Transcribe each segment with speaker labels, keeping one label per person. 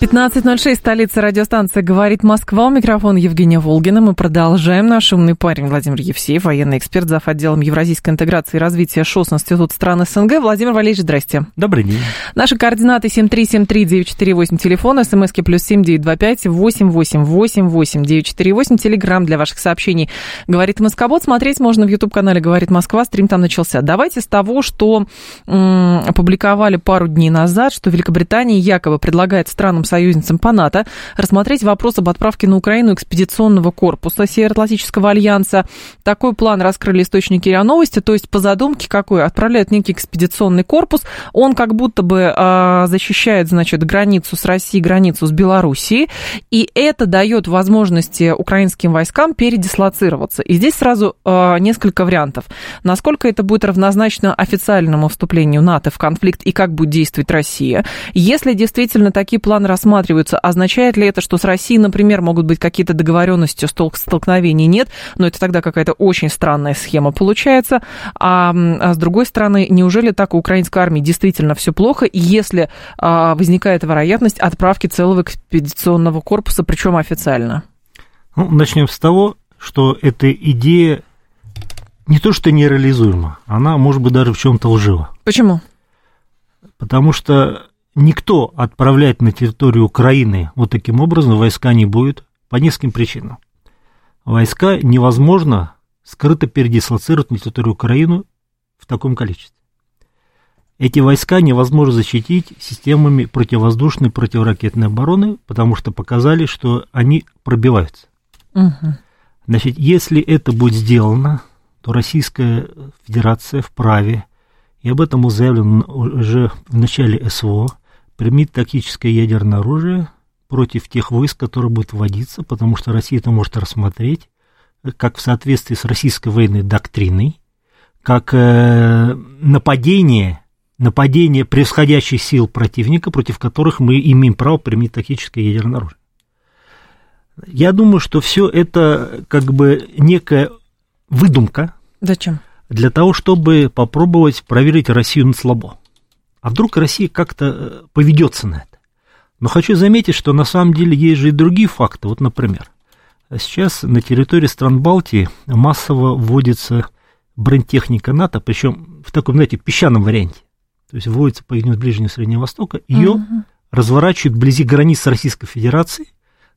Speaker 1: 15.06, столица радиостанции «Говорит Москва». У микрофона Евгения Волгина. Мы продолжаем. Наш умный парень Владимир Евсеев, военный эксперт, зав. отделом Евразийской интеграции и развития ШОС Институт стран СНГ. Владимир Валерьевич, здрасте.
Speaker 2: Добрый день.
Speaker 1: Наши координаты 7373948, телефон, смски плюс 7925 888 948, телеграмм для ваших сообщений «Говорит Москобот». Смотреть можно в YouTube-канале «Говорит Москва», стрим там начался. Давайте с того, что м- опубликовали пару дней назад, что Великобритания якобы предлагает странам союзницам по НАТО рассмотреть вопрос об отправке на Украину экспедиционного корпуса Североатлантического альянса. Такой план раскрыли источники РИА Новости, то есть по задумке какой? Отправляют некий экспедиционный корпус, он как будто бы э, защищает, значит, границу с Россией, границу с Белоруссией, и это дает возможности украинским войскам передислоцироваться. И здесь сразу э, несколько вариантов. Насколько это будет равнозначно официальному вступлению НАТО в конфликт и как будет действовать Россия? Если действительно такие планы рассматриваются, означает ли это, что с Россией, например, могут быть какие-то договоренности, столкновений нет, но это тогда какая-то очень странная схема получается. А, а с другой стороны, неужели так у украинской армии действительно все плохо, если а, возникает вероятность отправки целого экспедиционного корпуса, причем официально?
Speaker 2: Ну, начнем с того, что эта идея не то что нереализуема, она может быть даже в чем-то лжива.
Speaker 1: Почему?
Speaker 2: Потому что никто отправлять на территорию Украины вот таким образом войска не будет по нескольким причинам. Войска невозможно скрыто передислоцировать на территорию Украины в таком количестве. Эти войска невозможно защитить системами противовоздушной противоракетной обороны, потому что показали, что они пробиваются.
Speaker 1: Угу.
Speaker 2: Значит, если это будет сделано, то Российская Федерация вправе, и об этом заявлено уже в начале СВО, примет тактическое ядерное оружие против тех войск, которые будут вводиться, потому что Россия это может рассмотреть как в соответствии с российской военной доктриной, как э, нападение, нападение превосходящих сил противника, против которых мы имеем право применить тактическое ядерное оружие. Я думаю, что все это как бы некая выдумка.
Speaker 1: Зачем?
Speaker 2: Для того, чтобы попробовать проверить Россию на слабо. А вдруг Россия как-то э, поведется на это? Но хочу заметить, что на самом деле есть же и другие факты. Вот, например, сейчас на территории стран Балтии массово вводится бронетехника НАТО, причем в таком, знаете, песчаном варианте. То есть вводится по линии Ближнего и Среднего Востока, ее угу. разворачивают вблизи границ Российской Федерации,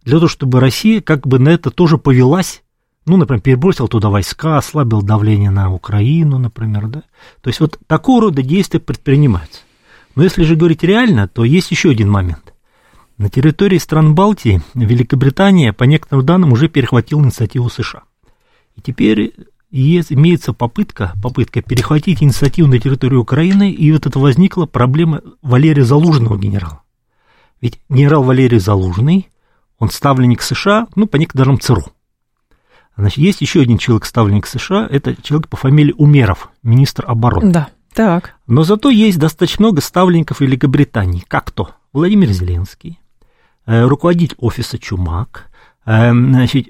Speaker 2: для того, чтобы Россия как бы на это тоже повелась, ну, например, перебросил туда войска, ослабил давление на Украину, например, да. То есть вот такого рода действия предпринимаются. Но если же говорить реально, то есть еще один момент. На территории стран Балтии Великобритания, по некоторым данным, уже перехватила инициативу США. И теперь есть, имеется попытка, попытка перехватить инициативу на территорию Украины, и вот это возникла проблема Валерия Залужного генерала. Ведь генерал Валерий Залужный, он ставленник США, ну, по некоторым ЦРУ. Значит, есть еще один человек, ставленник США, это человек по фамилии Умеров, министр обороны.
Speaker 1: Да. Так.
Speaker 2: Но зато есть достаточно много ставленников Великобритании. Как то? Владимир Зеленский, э, руководитель офиса Чумак, э, значит,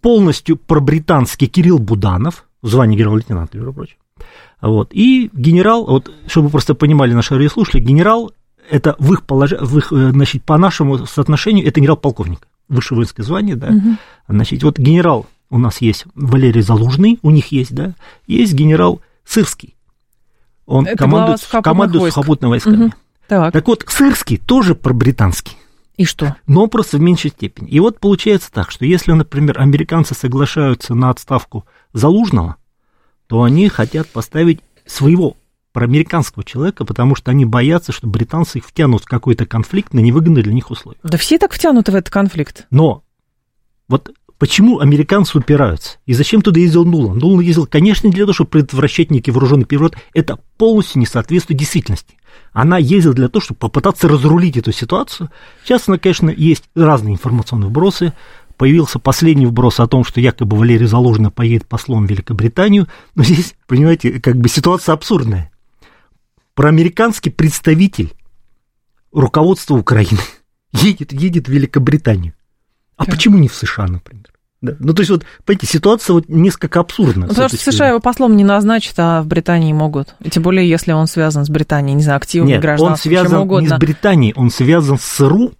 Speaker 2: полностью пробританский Кирилл Буданов, звание генерал-лейтенанта, между прочим. Вот. И генерал, вот, чтобы вы просто понимали наши радиослушатели, генерал это в их, полож... в их э, значит, по нашему соотношению, это генерал-полковник, высшее воинское звание, да. Угу. Значит, вот генерал у нас есть Валерий Залужный, у них есть, да, есть генерал Сырский. Он
Speaker 1: Это
Speaker 2: командует, командует сухопутными войсками. Угу.
Speaker 1: Так.
Speaker 2: так вот, Сырский тоже про британский.
Speaker 1: И что?
Speaker 2: Но просто в меньшей степени. И вот получается так, что если, например, американцы соглашаются на отставку Залужного, то они хотят поставить своего проамериканского человека, потому что они боятся, что британцы их втянут в какой-то конфликт на невыгодные для них условия.
Speaker 1: Да все так втянуты в этот конфликт.
Speaker 2: Но вот Почему американцы упираются? И зачем туда ездил Нулан? Нулан ездил, конечно, не для того, чтобы предотвращать некий вооруженный переворот. Это полностью не соответствует действительности. Она ездила для того, чтобы попытаться разрулить эту ситуацию. Сейчас, она, конечно, есть разные информационные вбросы. Появился последний вброс о том, что якобы Валерий Заложина поедет послом в Великобританию. Но здесь, понимаете, как бы ситуация абсурдная. Проамериканский представитель руководства Украины едет, едет в Великобританию. А да. почему не в США, например? Да. Ну, то есть, вот, понимаете, ситуация вот несколько абсурдна. Ну,
Speaker 1: потому что США его послом не назначат, а в Британии могут. И тем более, если он связан с Британией, не знаю, активный
Speaker 2: Нет,
Speaker 1: граждан,
Speaker 2: он связан не с Британией, он связан с СРУ,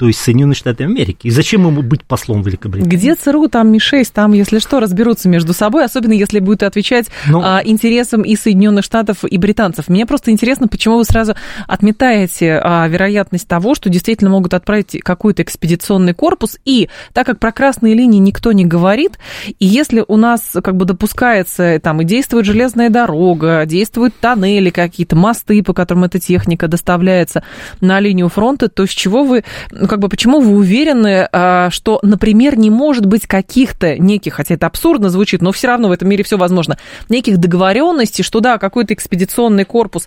Speaker 2: то есть Соединенные Штаты Америки. И зачем ему быть послом Великобритании?
Speaker 1: Где ЦРУ, там Ми-6, там, если что, разберутся между собой, особенно если будет отвечать Но... Ну. а, интересам и Соединенных Штатов, и британцев. Мне просто интересно, почему вы сразу отметаете а, вероятность того, что действительно могут отправить какой-то экспедиционный корпус, и так как про красные линии никто не говорит, и если у нас как бы допускается, там, и действует железная дорога, действуют тоннели какие-то, мосты, по которым эта техника доставляется на линию фронта, то с чего вы как бы почему вы уверены, а, что, например, не может быть каких-то неких, хотя это абсурдно звучит, но все равно в этом мире все возможно, неких договоренностей, что да, какой-то экспедиционный корпус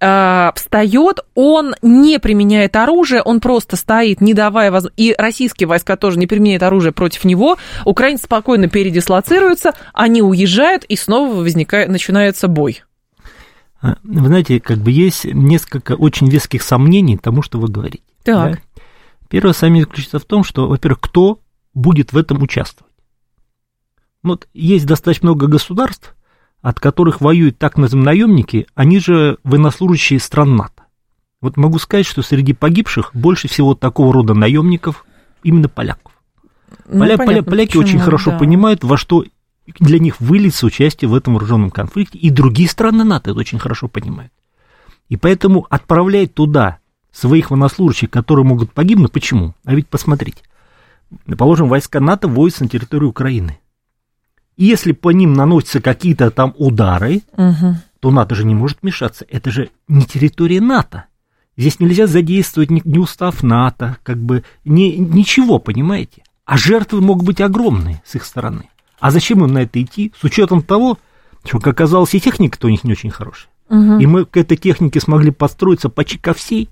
Speaker 1: э, встает, он не применяет оружие, он просто стоит, не давая возможности, и российские войска тоже не применяют оружие против него, украинцы спокойно передислоцируются, они уезжают, и снова возникает, начинается бой.
Speaker 2: А, вы знаете, как бы есть несколько очень веских сомнений тому, что вы говорите.
Speaker 1: Так.
Speaker 2: Да? Первое сомнение заключается в том, что, во-первых, кто будет в этом участвовать. Вот есть достаточно много государств, от которых воюют так называемые наемники, они же военнослужащие стран НАТО. Вот могу сказать, что среди погибших больше всего такого рода наемников именно поляков. Ну, Поля, понятно, поляки почему, очень хорошо да. понимают, во что для них выльется участие в этом вооруженном конфликте, и другие страны НАТО это очень хорошо понимают. И поэтому отправлять туда своих военнослужащих, которые могут погибнуть. Почему? А ведь посмотрите. Положим, войска НАТО вводятся на территорию Украины. И если по ним наносятся какие-то там удары, угу. то НАТО же не может вмешаться. Это же не территория НАТО. Здесь нельзя задействовать ни, ни устав НАТО, как бы ни, ничего, понимаете? А жертвы могут быть огромные с их стороны. А зачем им на это идти, с учетом того, что, как оказалось, и техника-то у них не очень хорошая. Угу. И мы к этой технике смогли подстроиться почти ко всей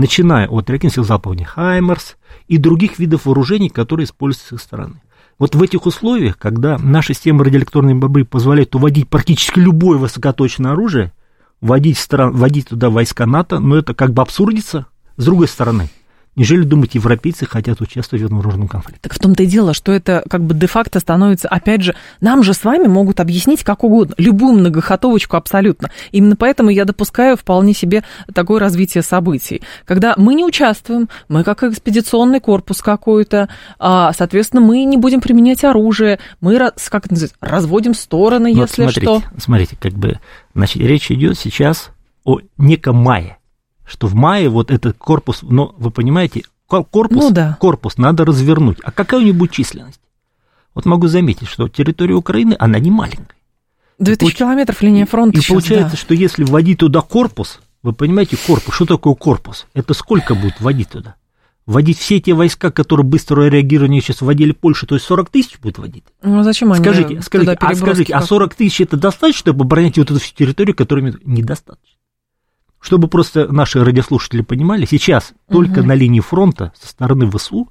Speaker 2: начиная от реактивных залпования «Хаймерс» и других видов вооружений, которые используются с их стороны. Вот в этих условиях, когда наша система радиоэлектронной борьбы позволяет уводить практически любое высокоточное оружие, вводить, стран, вводить туда войска НАТО, но это как бы абсурдится. С другой стороны – Неужели, думаете, европейцы хотят участвовать в этом вооруженном конфликте?
Speaker 1: Так в том-то и дело, что это как бы де-факто становится, опять же, нам же с вами могут объяснить как угодно, любую многохотовочку абсолютно. Именно поэтому я допускаю вполне себе такое развитие событий. Когда мы не участвуем, мы как экспедиционный корпус какой-то, а, соответственно, мы не будем применять оружие, мы, как это называется, разводим стороны, ну, если
Speaker 2: смотрите,
Speaker 1: что.
Speaker 2: Смотрите, как бы, значит, речь идет сейчас о неком мае что в мае вот этот корпус, но вы понимаете, корпус, ну, да. корпус надо развернуть. А какая у него будет численность? Вот могу заметить, что территория Украины, она не маленькая.
Speaker 1: 2000 и, километров линия фронта.
Speaker 2: И сейчас, получается, да. что если вводить туда корпус, вы понимаете, корпус, что такое корпус? Это сколько будет вводить туда? Вводить все те войска, которые быстрое реагирование сейчас вводили Польшу, то есть 40 тысяч будет вводить?
Speaker 1: Ну, зачем они
Speaker 2: скажите, скажите, а, скажите, а 40 тысяч это достаточно, чтобы оборонять вот эту всю территорию, которая недостаточно? Чтобы просто наши радиослушатели понимали, сейчас угу. только на линии фронта со стороны ВСУ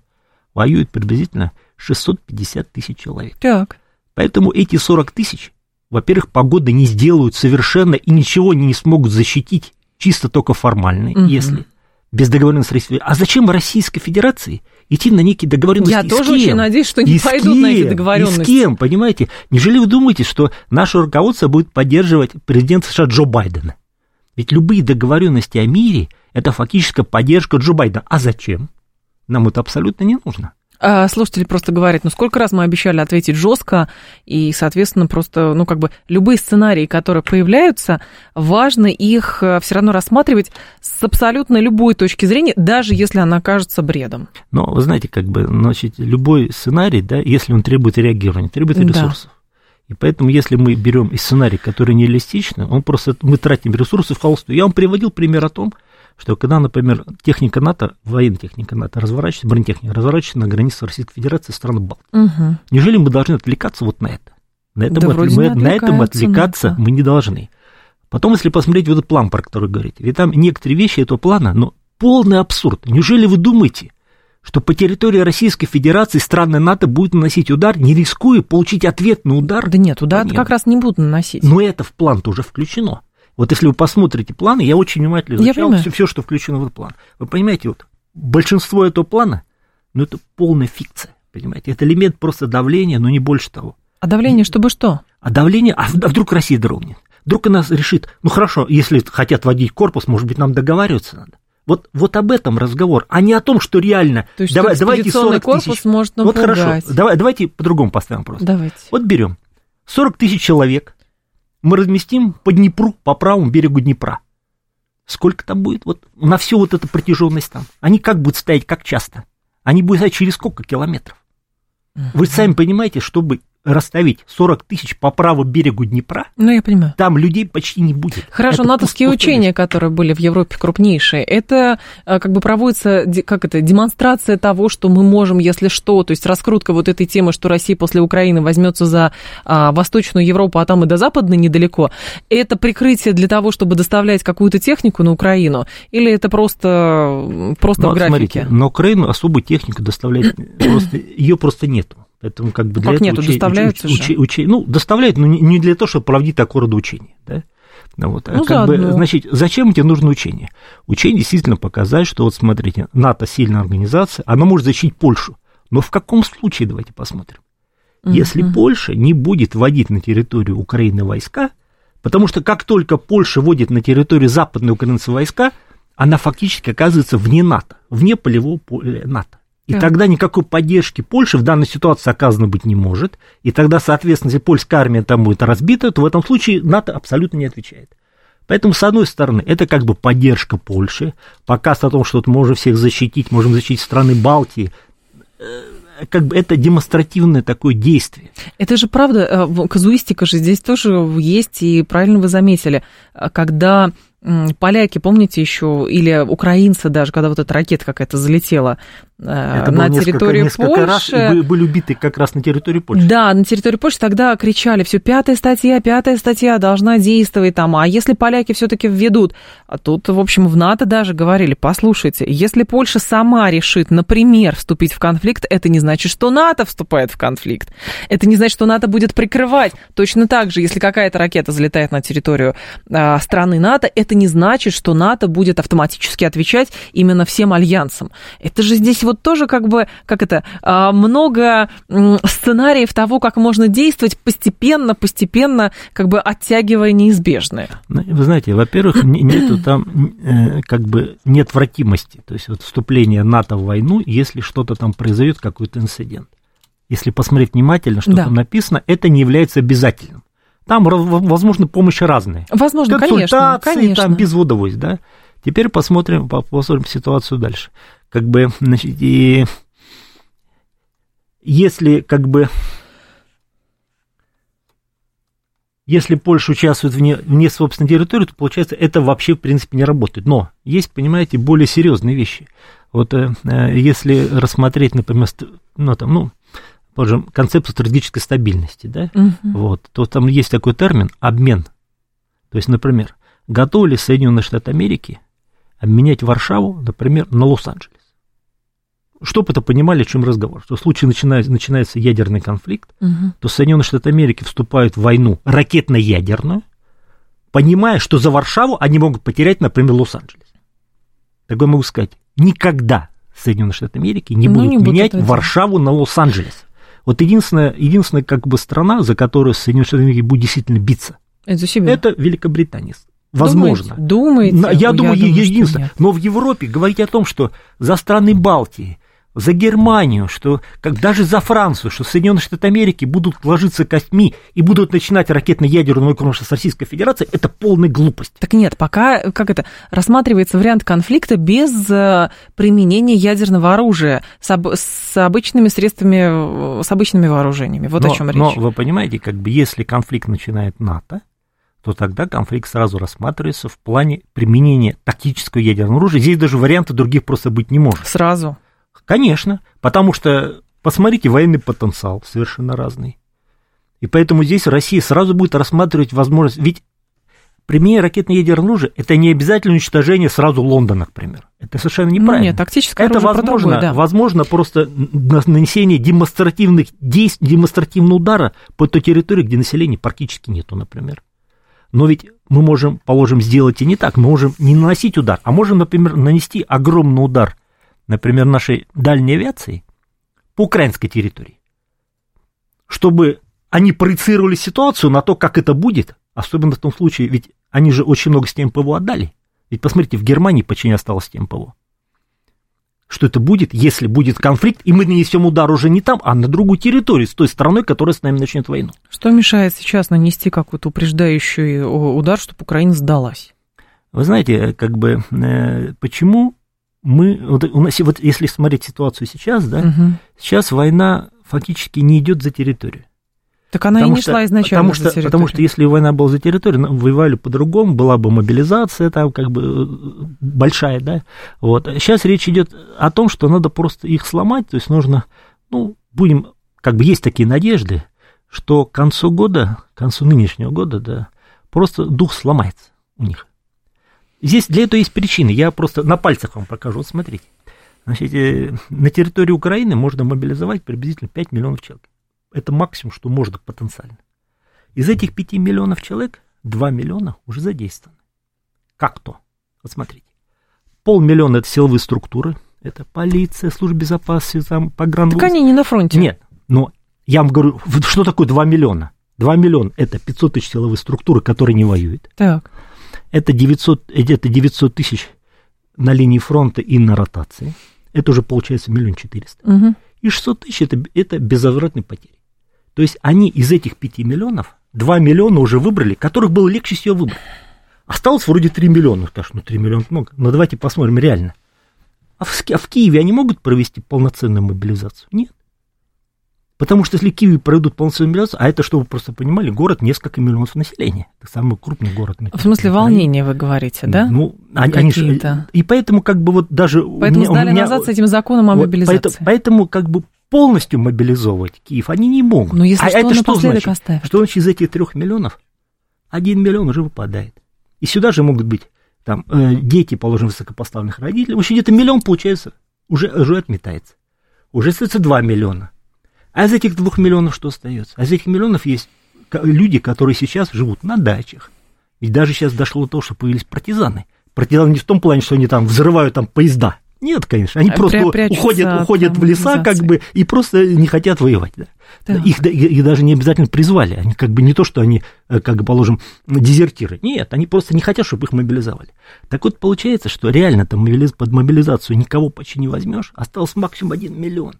Speaker 2: воюет приблизительно 650 тысяч человек.
Speaker 1: Так.
Speaker 2: Поэтому эти 40 тысяч, во-первых, погоды не сделают совершенно и ничего не смогут защитить, чисто только формально, угу. если без договоренности России. А зачем Российской Федерации идти на некие договоренности?
Speaker 1: Я тоже очень надеюсь, что не и пойдут
Speaker 2: кем?
Speaker 1: на эти договоренности.
Speaker 2: И с кем, понимаете? Неужели вы думаете, что наше руководство будет поддерживать президента США Джо Байдена? Ведь любые договоренности о мире – это фактически поддержка Джо Байдена. А зачем? Нам это абсолютно не нужно.
Speaker 1: А слушатели просто говорят, ну сколько раз мы обещали ответить жестко, и, соответственно, просто, ну как бы любые сценарии, которые появляются, важно их э, все равно рассматривать с абсолютно любой точки зрения, даже если она кажется бредом.
Speaker 2: Но вы знаете, как бы, значит, любой сценарий, да, если он требует реагирования, требует ресурсов. Да. И поэтому, если мы берем сценарий, который нереалистичный, он просто мы тратим ресурсы в холостую. Я вам приводил пример о том, что когда, например, техника НАТО, военная техника НАТО разворачивается, бронетехника разворачивается на границе Российской Федерации стран Балтии.
Speaker 1: Угу.
Speaker 2: Неужели мы должны отвлекаться вот на это? На этом,
Speaker 1: Да вроде
Speaker 2: мы- на этом отвлекаться мы не должны. Потом, если посмотреть вот этот план, про который говорите, ведь там некоторые вещи этого плана, ну, полный абсурд. Неужели вы думаете, что по территории Российской Федерации страны НАТО будут наносить удар, не рискуя получить ответный удар?
Speaker 1: Да нет, удар
Speaker 2: Нет.
Speaker 1: как раз не будут наносить.
Speaker 2: Но это в план тоже включено. Вот если вы посмотрите планы, я очень внимательно изучал все, все, что включено в этот план. Вы понимаете, вот большинство этого плана, ну, это полная фикция, понимаете? Это элемент просто давления, но не больше того.
Speaker 1: А давление, чтобы что?
Speaker 2: А давление, а а вдруг Россия дрогнет? Вдруг она решит, ну хорошо, если хотят водить корпус, может быть, нам договариваться надо. Вот, вот об этом разговор, а не о том, что реально...
Speaker 1: То есть
Speaker 2: давай, давайте
Speaker 1: экспедиционный
Speaker 2: 40
Speaker 1: корпус
Speaker 2: тысяч.
Speaker 1: может
Speaker 2: Вот хорошо,
Speaker 1: напугать.
Speaker 2: давай, давайте по-другому поставим вопрос.
Speaker 1: Давайте.
Speaker 2: Вот берем 40 тысяч человек, мы разместим по Днепру, по правому берегу Днепра. Сколько там будет? Вот на всю вот эту протяженность там. Они как будут стоять, как часто? Они будут стоять через сколько километров? Вы сами понимаете, чтобы расставить 40 тысяч по правому берегу Днепра,
Speaker 1: Ну, я понимаю.
Speaker 2: там людей почти не будет.
Speaker 1: Хорошо,
Speaker 2: Это
Speaker 1: натовские
Speaker 2: пуст- пустое
Speaker 1: учения, которые были в Европе крупнейшие, это э, как бы проводится, как это, демонстрация того, что мы можем, если что, то есть раскрутка вот этой темы, что Россия после Украины возьмется за а, Восточную Европу, а там и до Западной недалеко, это прикрытие для того, чтобы доставлять какую-то технику на Украину, или это просто, просто
Speaker 2: Но,
Speaker 1: в графике?
Speaker 2: смотрите, на Украину особую технику доставлять просто, ее просто нету. Поэтому как бы для
Speaker 1: Как
Speaker 2: этого
Speaker 1: нету,
Speaker 2: уче-
Speaker 1: доставляются
Speaker 2: уч-
Speaker 1: же.
Speaker 2: уче- уче- ну, доставляют, но не, не для того, чтобы проводить такого рода учения. Да? Ну, вот, а
Speaker 1: Ну,
Speaker 2: как бы, значит, зачем тебе нужно учение? Учение действительно показать, что вот смотрите, НАТО сильная организация, она может защитить Польшу. Но в каком случае, давайте посмотрим. Если Польша не будет вводить на территорию Украины войска, потому что как только Польша вводит на территорию Западной Украины войска, она фактически оказывается вне НАТО, вне полевого поля НАТО. И
Speaker 1: Так.
Speaker 2: тогда никакой поддержки Польши в данной ситуации оказано быть не может. И тогда, соответственно, если польская армия там будет разбита, то в этом случае НАТО абсолютно не отвечает. Поэтому, с одной стороны, это как бы поддержка Польши, показ о том, что вот мы можем всех защитить, можем защитить страны Балтии. Э, Как бы это демонстративное такое действие.
Speaker 1: Это же правда, э, казуистика же здесь тоже есть, и правильно вы заметили, э, когда поляки, помните еще, или украинцы даже, когда вот эта ракета какая-то залетела
Speaker 2: Это
Speaker 1: на
Speaker 2: было несколько,
Speaker 1: территорию
Speaker 2: несколько раз, и
Speaker 1: Польши.
Speaker 2: были, убиты как раз на территории Польши.
Speaker 1: Да, на территории Польши тогда кричали, все, пятая статья, пятая статья должна действовать там, а если поляки все-таки введут, а тут, в общем, в НАТО даже говорили, послушайте, если Польша сама решит, например, вступить в конфликт, это не значит, что НАТО вступает в конфликт, это не значит, что НАТО будет прикрывать. Точно так же, если какая-то ракета залетает на территорию а, страны НАТО, это не значит, что НАТО будет автоматически отвечать именно всем альянсам. Это же здесь вот тоже как бы, как это, а, много сценариев того, как можно действовать постепенно, постепенно, как бы оттягивая неизбежное.
Speaker 2: Ну, Вы знаете, во-первых, не- нету там э, как бы неотвратимости, то есть вот вступление НАТО в войну, если что-то там произойдет, какой-то инцидент. Если посмотреть внимательно, что
Speaker 1: Да.
Speaker 2: там написано, это не является обязательным. Там, возможно, помощь разная.
Speaker 1: Возможно, конечно, конечно.
Speaker 2: там, без водовость, да. Теперь посмотрим, по- посмотрим ситуацию дальше. Как бы, значит, и если, как бы, если Польша участвует вне, вне собственной территории, то, получается, это вообще, в принципе, не работает. Но есть, понимаете, более серьезные вещи. Вот э, э, если рассмотреть, например, ну, там, ну, положим, концепцию стратегической стабильности, да,
Speaker 1: Мгм.
Speaker 2: вот, то там есть такой термин обмен. То есть, например, готовы ли Соединенные Штаты Америки обменять Варшаву, например, на Лос-Анджелес? Чтобы это понимали, о чем разговор. Что в случае начинается, начинается ядерный конфликт,
Speaker 1: Мгм.
Speaker 2: то Соединенные Штаты Америки вступают в войну ракетно-ядерную, понимая, что за Варшаву они могут потерять, например, Лос-Анджелес. Так я могу сказать, никогда Соединенные Штаты Америки не
Speaker 1: Ну,
Speaker 2: будут
Speaker 1: не
Speaker 2: менять
Speaker 1: делать.
Speaker 2: Варшаву на Лос-Анджелес. Вот единственная, единственная как бы страна, за которую Соединенные Штаты Америки будут действительно биться,
Speaker 1: Это за себя.
Speaker 2: это Великобритания. Возможно.
Speaker 1: Думаете?
Speaker 2: На- Я
Speaker 1: Ой,
Speaker 2: думаю, е-
Speaker 1: что
Speaker 2: единственное. Но в Европе говорить о том, что за страны Балтии, за Германию, что как даже за Францию, что Соединенные Штаты Америки будут ложиться костьми и будут начинать ракетно-ядерную войну с Российской Федерацией, это полная глупость.
Speaker 1: Так нет, пока, как это, рассматривается вариант конфликта без э, применения ядерного оружия, с, об- с обычными средствами, э, с обычными вооружениями. Вот
Speaker 2: но,
Speaker 1: о чем речь.
Speaker 2: но вы понимаете, как бы если конфликт начинает НАТО, то тогда конфликт сразу рассматривается в плане применения тактического ядерного оружия. Здесь даже вариантов других просто быть не может.
Speaker 1: Сразу.
Speaker 2: Конечно, потому что посмотрите, военный потенциал совершенно разный. И поэтому здесь Россия сразу будет рассматривать возможность, ведь применение ракетно-ядерного оружия – это не обязательно уничтожение сразу Лондона, к примеру. Это совершенно неправильно. Ну,
Speaker 1: нет, тактическое
Speaker 2: это возможно,
Speaker 1: другое, да.
Speaker 2: возможно просто нанесение демонстративных действий, демонстративного удара по той территории, где населения практически нету, например. Но ведь мы можем, положим, сделать и не так. Мы можем не наносить удар, а можем, например, нанести огромный удар, например, нашей дальней авиации по украинской территории, чтобы они проецировали ситуацию на то, как это будет, особенно в том случае, ведь они же очень много с ПВО отдали. Ведь посмотрите, в Германии почти не осталось ПВО. Что это будет, если будет конфликт, и мы нанесем удар уже не там, а на другую территорию, с той стороной, которая с нами начнет войну.
Speaker 1: Что мешает сейчас нанести какой-то упреждающий удар, чтобы Украина сдалась?
Speaker 2: Вы знаете, как бы, э, почему мы, вот у нас, вот если смотреть ситуацию сейчас, да, угу. сейчас война фактически не идет за территорию.
Speaker 1: Так она потому и не что, шла изначально
Speaker 2: потому что, за Потому что если война была за территорию, ну, воевали по-другому, была бы мобилизация там как бы большая, да. Вот. Сейчас речь идет о том, что надо просто их сломать, то есть нужно, ну, будем, как бы есть такие надежды, что к концу года, к концу нынешнего года, да, просто дух сломается у них. Здесь для этого есть причины, я просто на пальцах вам покажу, вот смотрите. Значит, э, на территории Украины можно мобилизовать приблизительно 5 миллионов человек. Это максимум, что можно потенциально. Из этих 5 миллионов человек 2 миллиона уже задействованы. Как то? Вот смотрите. Полмиллиона это силовые структуры, это полиция, служба безопасности, там, погран...
Speaker 1: Так они не на фронте.
Speaker 2: Нет, но я вам говорю, что такое 2 миллиона? 2 миллиона – это 500 тысяч силовые структуры, которые не воюют.
Speaker 1: Так.
Speaker 2: Это 900, это 900 тысяч на линии фронта и на ротации. Это уже получается миллион четыреста.
Speaker 1: Угу.
Speaker 2: И 600 тысяч это, это безвозвратные потери. То есть они из этих 5 миллионов 2 миллиона уже выбрали, которых было легче всего выбрать. Осталось вроде 3 миллиона. Скажешь, ну 3 миллиона много. Но давайте посмотрим реально. А в, а в Киеве они могут провести полноценную мобилизацию? Нет. Потому что если Киеве проведут полноценную мобилизацию, а это, чтобы вы просто понимали, город несколько миллионов населения. Это самый крупный город.
Speaker 1: В смысле волнения вы говорите, да?
Speaker 2: Ну, они, они и поэтому как бы вот даже...
Speaker 1: Поэтому меня, сдали меня, назад с этим законом о вот, мобилизации.
Speaker 2: Поэтому, поэтому как бы полностью мобилизовывать Киев они не могут.
Speaker 1: Но если
Speaker 2: а
Speaker 1: что,
Speaker 2: это что значит?
Speaker 1: оставят.
Speaker 2: Что значит из этих трех миллионов один миллион уже выпадает. И сюда же могут быть там э, дети, положим, высокопоставленных родителей. В общем, где-то миллион, получается, уже, уже отметается. Уже остается два миллиона. А из этих двух миллионов что остается? А из этих миллионов есть люди, которые сейчас живут на дачах. Ведь даже сейчас дошло до того, что появились партизаны. Партизаны не в том плане, что они там взрывают там поезда, нет, конечно, они просто уходят, уходят в леса, как бы, и просто не хотят воевать. Да. Их, их даже не обязательно призвали. Они как бы не то, что они, э, как бы, положим, дезертиры. Нет, они просто не хотят, чтобы их мобилизовали. Так вот, получается, что реально там под мобилизацию никого почти не возьмешь, осталось максимум один миллион.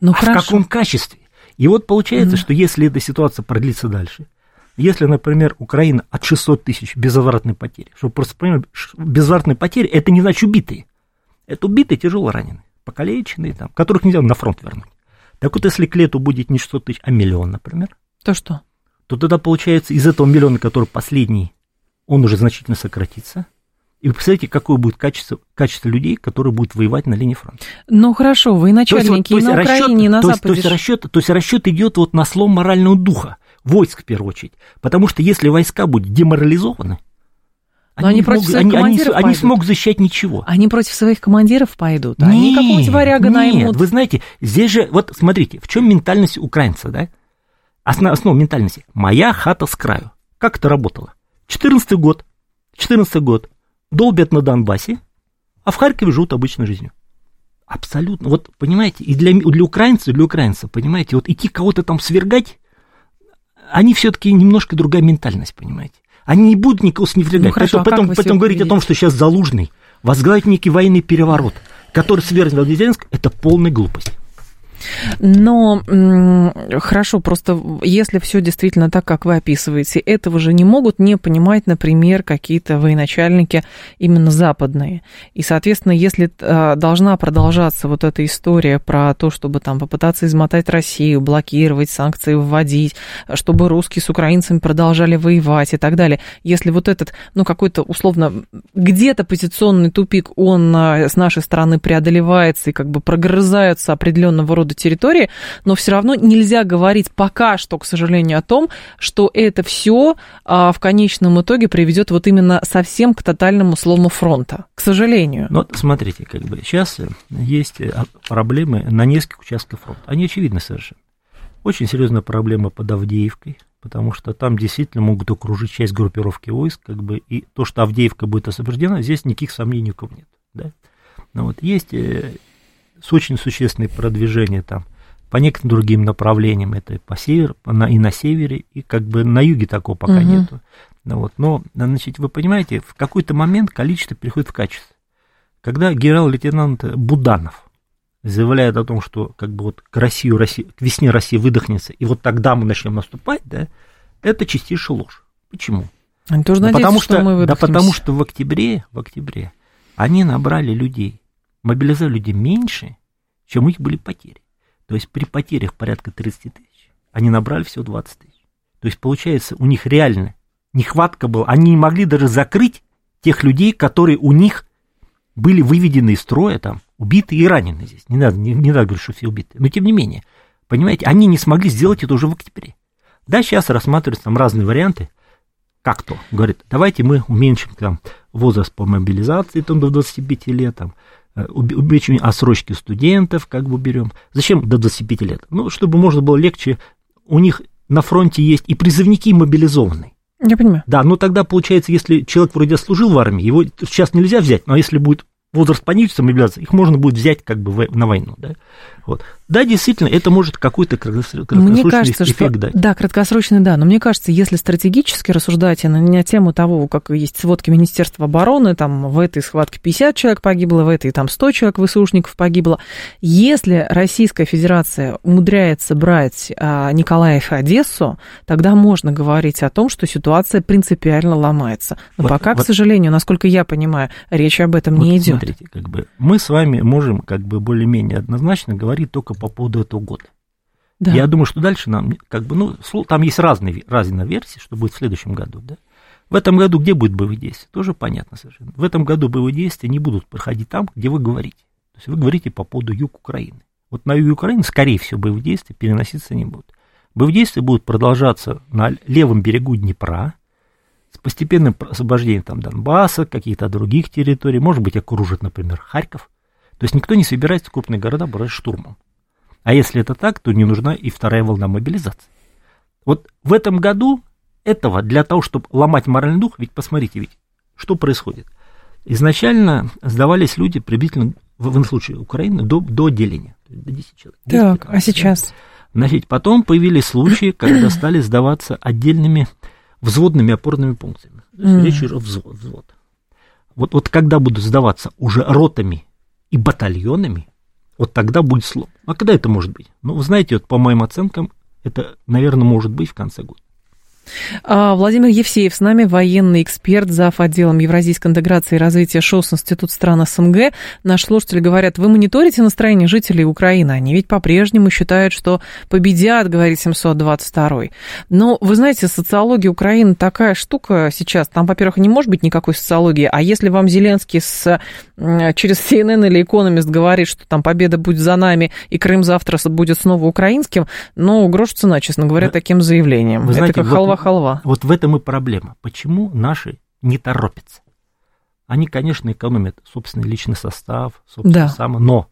Speaker 1: Ну,
Speaker 2: а хорошо. в каком качестве? И вот получается, mm. что если эта ситуация продлится дальше, если, например, Украина от 600 тысяч безвозвратной потери, чтобы просто понимать, безвозвратные потери, это не значит убитые. Это убитые, тяжело раненые, покалеченные, там, которых нельзя на фронт вернуть. Так вот, если к лету будет не 600 тысяч, а миллион, например,
Speaker 1: то что?
Speaker 2: То тогда получается из этого миллиона, который последний, он уже значительно сократится. И вы представляете, какое будет качество, качество людей, которые будут воевать на линии фронта.
Speaker 1: Ну хорошо, вы начальники то есть, и на расчет, Украине, и на
Speaker 2: то
Speaker 1: Западе.
Speaker 2: Есть, то, есть расчет, то есть расчет идет вот на слом морального духа, войск в первую очередь. Потому что если войска будут деморализованы,
Speaker 1: но они, они против своих
Speaker 2: они,
Speaker 1: командиров
Speaker 2: они, они смогут защищать ничего.
Speaker 1: Они против своих командиров пойдут. Нет, они какого-нибудь варяга нет, наймут.
Speaker 2: Вы знаете, здесь же, вот смотрите, в чем ментальность украинца, да? Основа, основа ментальности. Моя хата с краю. Как это работало? 14 год. 14 год. Долбят на Донбассе, а в Харькове живут обычной жизнью. Абсолютно. Вот, понимаете, и для, для украинцев, для украинцев, понимаете, вот идти кого-то там свергать, они все-таки немножко другая ментальность, понимаете. Они не будут никого сневлегать. Ну,
Speaker 1: хорошо,
Speaker 2: потом,
Speaker 1: а
Speaker 2: потом, потом говорить о том, что сейчас Залужный возглавит некий военный переворот, который свергнет Зеленск, это полная глупость.
Speaker 1: Но хорошо, просто если все действительно так, как вы описываете, этого же не могут не понимать, например, какие-то военачальники именно западные. И, соответственно, если а, должна продолжаться вот эта история про то, чтобы там попытаться измотать Россию, блокировать, санкции вводить, чтобы русские с украинцами продолжали воевать и так далее, если вот этот, ну, какой-то условно где-то позиционный тупик, он а, с нашей стороны преодолевается и как бы прогрызаются определенного рода территории, но все равно нельзя говорить пока что, к сожалению, о том, что это все а, в конечном итоге приведет вот именно совсем к тотальному слому фронта, к сожалению.
Speaker 2: Ну, смотрите, как бы сейчас есть э, проблемы на нескольких участках фронта. Они очевидны совершенно. Очень серьезная проблема под Авдеевкой, потому что там действительно могут окружить часть группировки войск, как бы, и то, что Авдеевка будет освобождена, здесь никаких сомнений у кого нет. Да? Но вот есть э, очень существенные продвижения там по некоторым другим направлениям, это по северу, и на севере, и как бы на юге такого пока угу. нету. Ну, вот. Но, значит, вы понимаете, в какой-то момент количество переходит в качество. Когда генерал-лейтенант Буданов заявляет о том, что как бы вот к, Россию, России, к весне Россия выдохнется, и вот тогда мы начнем наступать, да, это чистейшая ложь. Почему?
Speaker 1: Они тоже да надеются,
Speaker 2: потому что,
Speaker 1: что мы
Speaker 2: Да потому что в октябре, в октябре они набрали людей, мобилизовали людей меньше, чем у них были потери. То есть при потерях порядка 30 тысяч они набрали всего 20 тысяч. То есть получается у них реально нехватка была. Они не могли даже закрыть тех людей, которые у них были выведены из строя, там, убиты и ранены здесь. Не надо, не, не надо говорить, что все убиты. Но тем не менее, понимаете, они не смогли сделать это уже в октябре. Да, сейчас рассматриваются там разные варианты. Как то? Говорит, давайте мы уменьшим там возраст по мобилизации там, до 25 лет, там, увеличивание отсрочки студентов, как бы берем. Зачем до 25 лет? Ну, чтобы можно было легче, у них на фронте есть и призывники мобилизованные.
Speaker 1: Я понимаю.
Speaker 2: Да, но тогда получается, если человек вроде служил в армии, его сейчас нельзя взять, но если будет возраст понизится, мобилизация, их можно будет взять как бы на войну. Да? Вот. Да, действительно, это может какой-то краткосрочный мне кажется, эффект что, дать.
Speaker 1: Да, краткосрочный, да. Но мне кажется, если стратегически рассуждать на, на тему того, как есть сводки Министерства обороны, там в этой схватке 50 человек погибло, в этой там 100 человек ВСУшников погибло. Если Российская Федерация умудряется брать а, Николаев и Одессу, тогда можно говорить о том, что ситуация принципиально ломается. Но вот, пока, вот, к сожалению, насколько я понимаю, речь об этом вот не идет.
Speaker 2: Смотрите, как бы мы с вами можем как бы более-менее однозначно говорить говорит только по поводу этого года. Да. Я думаю, что дальше нам, как бы, ну, там есть разные, разные версии, что будет в следующем году, да. В этом году где будет боевые действия? Тоже понятно совершенно. В этом году боевые действия не будут проходить там, где вы говорите. То есть вы говорите по поводу юг Украины. Вот на юге Украины, скорее всего, боевые действия переноситься не будут. Боевые действия будут продолжаться на левом берегу Днепра, с постепенным освобождением там Донбасса, каких-то других территорий, может быть, окружит, например, Харьков. То есть никто не собирается крупные города брать штурмом. А если это так, то не нужна и вторая волна мобилизации. Вот в этом году этого для того, чтобы ломать моральный дух, ведь посмотрите, ведь что происходит. Изначально сдавались люди приблизительно, в, в случае Украины, до, до деления. До 10 человек.
Speaker 1: 10 так, а сейчас?
Speaker 2: Значит, потом появились случаи, когда стали сдаваться отдельными взводными опорными пунктами. Mm. Речь идет взвод, взвод. Вот, вот когда будут сдаваться уже ротами и батальонами, вот тогда будет слом. А когда это может быть? Ну, вы знаете, вот по моим оценкам, это, наверное, может быть в конце года.
Speaker 1: А, Владимир Евсеев с нами, военный эксперт, зав. отделом Евразийской интеграции и развития ШОС Институт стран СНГ. Наши слушатели говорят, вы мониторите настроение жителей Украины? Они ведь по-прежнему считают, что победят, говорит 722 Но, вы знаете, социология Украины такая штука сейчас. Там, во-первых, не может быть никакой социологии. А если вам Зеленский с, через CNN или Economist говорит, что там победа будет за нами, и Крым завтра будет снова украинским, ну, грош цена, честно говоря, таким заявлением. Вы знаете, Это как халва халва.
Speaker 2: Вот в этом и проблема. Почему наши не торопятся? Они, конечно, экономят собственный личный состав, собственно, да. само, но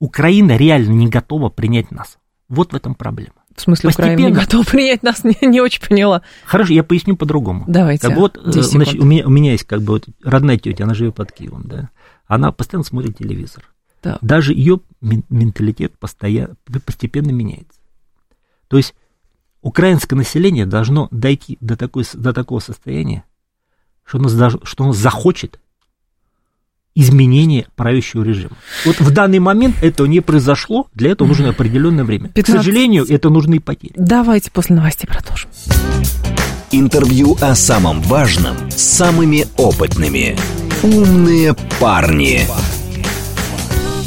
Speaker 2: Украина реально не готова принять нас. Вот в этом проблема.
Speaker 1: В смысле, Постепенно... Украина не готова принять нас, не, не очень поняла.
Speaker 2: Хорошо, я поясню по-другому.
Speaker 1: Давайте.
Speaker 2: Как вот, значит, у, меня, у меня есть как бы вот родная тетя, она живет под Киевом, да. Она постоянно смотрит телевизор. Так. Даже ее менталитет постоянно, постепенно меняется. То есть украинское население должно дойти до, такой, до такого состояния, что оно, что оно захочет изменения правящего режима. Вот в данный момент этого не произошло, для этого нужно определенное время. 15... К сожалению, это нужны потери.
Speaker 1: Давайте после новостей продолжим.
Speaker 3: Интервью о самом важном с самыми опытными. Умные парни.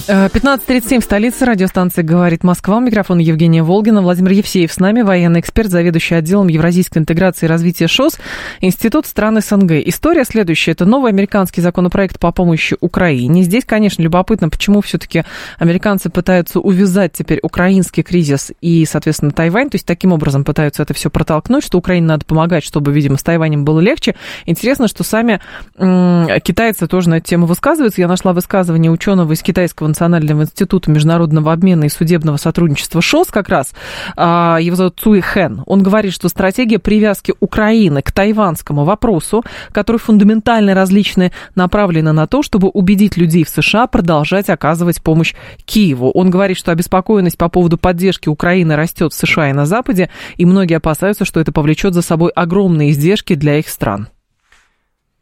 Speaker 1: 15.37 в столице. Радиостанция «Говорит Москва». Микрофон Евгения Волгина. Владимир Евсеев с нами, военный эксперт, заведующий отделом Евразийской интеграции и развития ШОС, Институт стран СНГ. История следующая. Это новый американский законопроект по помощи Украине. Здесь, конечно, любопытно, почему все-таки американцы пытаются увязать теперь украинский кризис и, соответственно, Тайвань. То есть таким образом пытаются это все протолкнуть, что Украине надо помогать, чтобы, видимо, с Тайванем было легче. Интересно, что сами китайцы тоже на эту тему высказываются. Я нашла высказывание ученого из китайского Национального института международного обмена и судебного сотрудничества ШОС как раз, а, его зовут Цуи Хэн, он говорит, что стратегия привязки Украины к тайванскому вопросу, который фундаментально различны, направлена на то, чтобы убедить людей в США продолжать оказывать помощь Киеву. Он говорит, что обеспокоенность по поводу поддержки Украины растет в США и на Западе, и многие опасаются, что это повлечет за собой огромные издержки для их стран.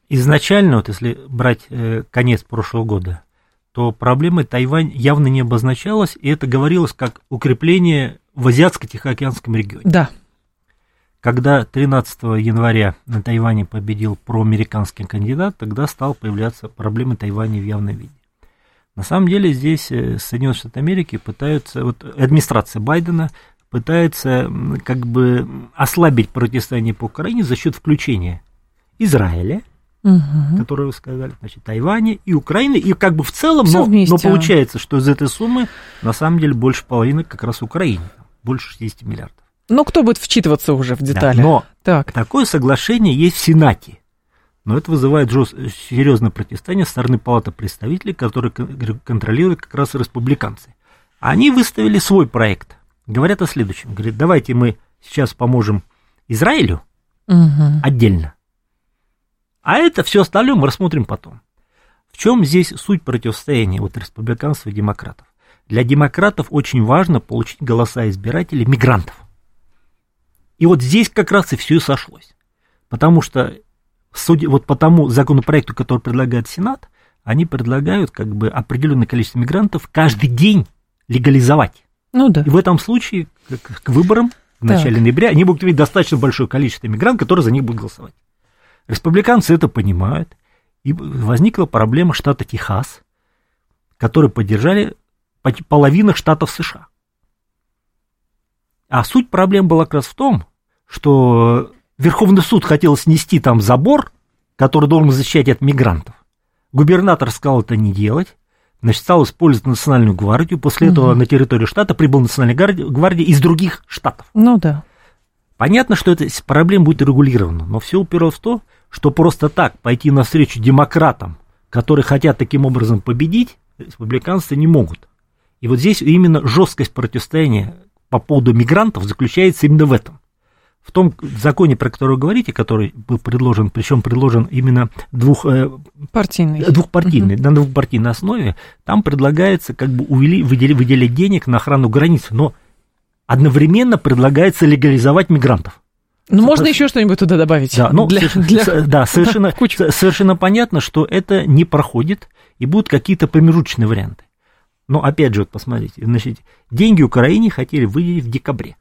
Speaker 2: Изначально, вот если брать э, конец прошлого года, то проблемой Тайвань явно не обозначалась, и это говорилось как укрепление в Азиатско-Тихоокеанском регионе.
Speaker 1: Да.
Speaker 2: Когда 13 января на Тайване победил проамериканский кандидат, тогда стал появляться проблемы Тайваня в явном виде. На самом деле здесь э, Соединенные Штаты Америки пытаются, вот администрация Байдена пытается как бы ослабить противостояние по Украине за счет включения Израиля, угу. которые вы сказали, значит, Тайваня и Украины, и как бы в целом, но, но получается, что из этой суммы на самом деле больше половины как раз Украине, больше 60 миллиардов.
Speaker 1: Ну, кто будет вчитываться уже в детали?
Speaker 2: Да, но так. такое соглашение есть в Сенате. Но это вызывает жест... серьезное протестание со стороны Палаты представителей, которые контролируют как раз республиканцы. Они выставили свой проект. Говорят о следующем. Говорят, давайте мы сейчас поможем Израилю угу. отдельно, а это все остальное мы рассмотрим потом. В чем здесь суть противостояния вот республиканцев и демократов? Для демократов очень важно получить голоса избирателей мигрантов. И вот здесь как раз и все и сошлось. Потому что, судя вот по тому законопроекту, который предлагает Сенат, они предлагают как бы определенное количество мигрантов каждый день легализовать.
Speaker 1: Ну да.
Speaker 2: И в этом случае к, к выборам в начале так. ноября они будут иметь достаточно большое количество мигрантов, которые за них будут голосовать. Республиканцы это понимают, и возникла проблема штата Техас, который поддержали половина штатов США. А суть проблем была как раз в том, что Верховный суд хотел снести там забор, который должен защищать от мигрантов. Губернатор сказал это не делать, значит, стал использовать национальную гвардию. После угу. этого на территорию штата прибыл национальная гвардия из других штатов.
Speaker 1: Ну да.
Speaker 2: Понятно, что эта проблема будет регулирована, но все уперлось в то, что просто так пойти навстречу демократам, которые хотят таким образом победить, республиканцы не могут. И вот здесь именно жесткость противостояния по поводу мигрантов заключается именно в этом. В том законе, про который вы говорите, который был предложен, причем предложен именно двух, э,
Speaker 1: партийный.
Speaker 2: двухпартийный, угу. на двухпартийной основе, там предлагается как бы увели, выделить, денег на охрану границ, но одновременно предлагается легализовать мигрантов.
Speaker 1: Ну, можно еще что-нибудь туда добавить.
Speaker 2: Да, ну, для, для... да совершенно, совершенно понятно, что это не проходит, и будут какие-то промежуточные варианты. Но опять же, вот посмотрите, значит, деньги Украине хотели выделить в декабре.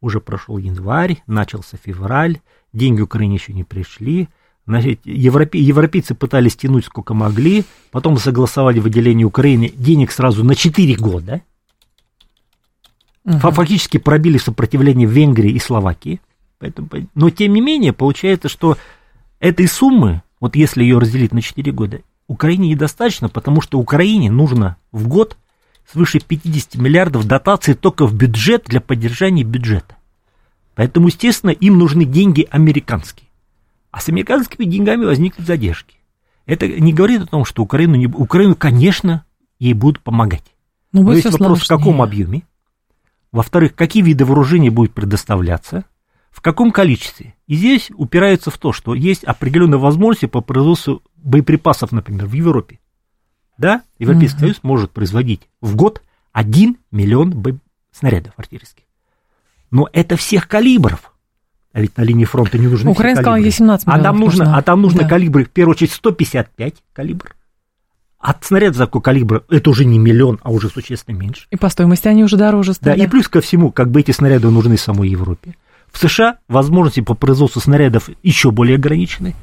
Speaker 2: Уже прошел январь, начался февраль, деньги Украине еще не пришли. Значит, европе, европейцы пытались тянуть сколько могли, потом согласовали выделение Украине денег сразу на 4 года. Угу. Фактически пробили сопротивление в Венгрии и Словакии. Поэтому, но тем не менее, получается, что этой суммы, вот если ее разделить на 4 года, Украине недостаточно, потому что Украине нужно в год свыше 50 миллиардов дотаций только в бюджет для поддержания бюджета. Поэтому, естественно, им нужны деньги американские. А с американскими деньгами возникнут задержки. Это не говорит о том, что Украину, не, Украину конечно, ей будут помогать. Но, Но есть вопрос, в каком объеме, во-вторых, какие виды вооружений будут предоставляться, в каком количестве. И здесь упирается в то, что есть определенные возможности по производству боеприпасов, например, в Европе. Да, Европейский угу. Союз может производить в год 1 миллион бо... снарядов артиллерийских. Но это всех калибров. А ведь на линии фронта не нужны
Speaker 1: Украина сказала, есть 17
Speaker 2: миллионов. А там нужно, а там нужно да. калибры, в первую очередь, 155 калибр. От снарядов такого калибра это уже не миллион, а уже существенно меньше.
Speaker 1: И по стоимости они уже дороже стали.
Speaker 2: Да, и плюс ко всему, как бы эти снаряды нужны самой Европе. В США возможности по производству снарядов еще более ограничены.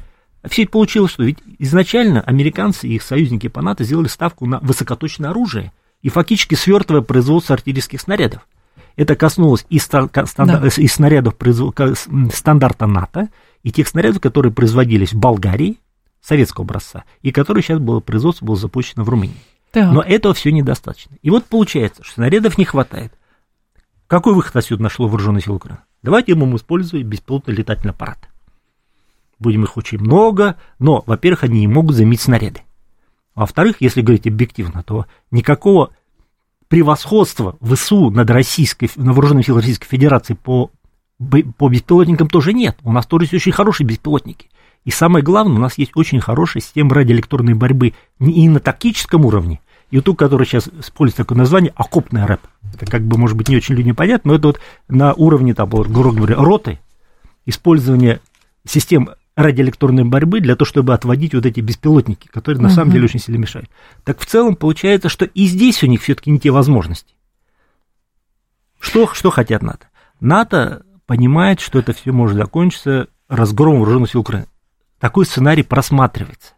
Speaker 2: Все это получилось, что ведь изначально американцы и их союзники по НАТО сделали ставку на высокоточное оружие и фактически свертывая производство артиллерийских снарядов. Это коснулось и, ста- стандар-
Speaker 1: Да.
Speaker 2: и снарядов произво- ка- с- м, стандарта НАТО, и тех снарядов, которые производились в Болгарии, советского образца, и которые сейчас было производство было запущено в Румынии.
Speaker 1: Так.
Speaker 2: Но этого все недостаточно. И вот получается, что снарядов не хватает. Какой выход отсюда нашло вооруженные силы Украины? Давайте мы использовать беспилотные летательные аппараты. Будем их очень много, но, во-первых, они не могут заменить снаряды. А Во-вторых, если говорить объективно, то никакого превосходства ВСУ над российской, над вооруженными силами Российской Федерации по, по беспилотникам тоже нет. У нас тоже есть очень хорошие беспилотники. И самое главное, у нас есть очень хорошая система радиоэлектронной борьбы не и на тактическом уровне, ту, которая сейчас использует такое название, окопная рэп. Это как бы, может быть, не очень людям понятно, но это вот на уровне, там, грубо говоря, роты, использование систем радиоэлектронной борьбы для того, чтобы отводить вот эти беспилотники, которые на самом деле очень сильно мешают. Так в целом получается, что и здесь у них все-таки не те возможности. Что, что хотят НАТО? НАТО понимает, что это все может закончиться разгромом вооруженных сил Украины. Такой сценарий просматривается.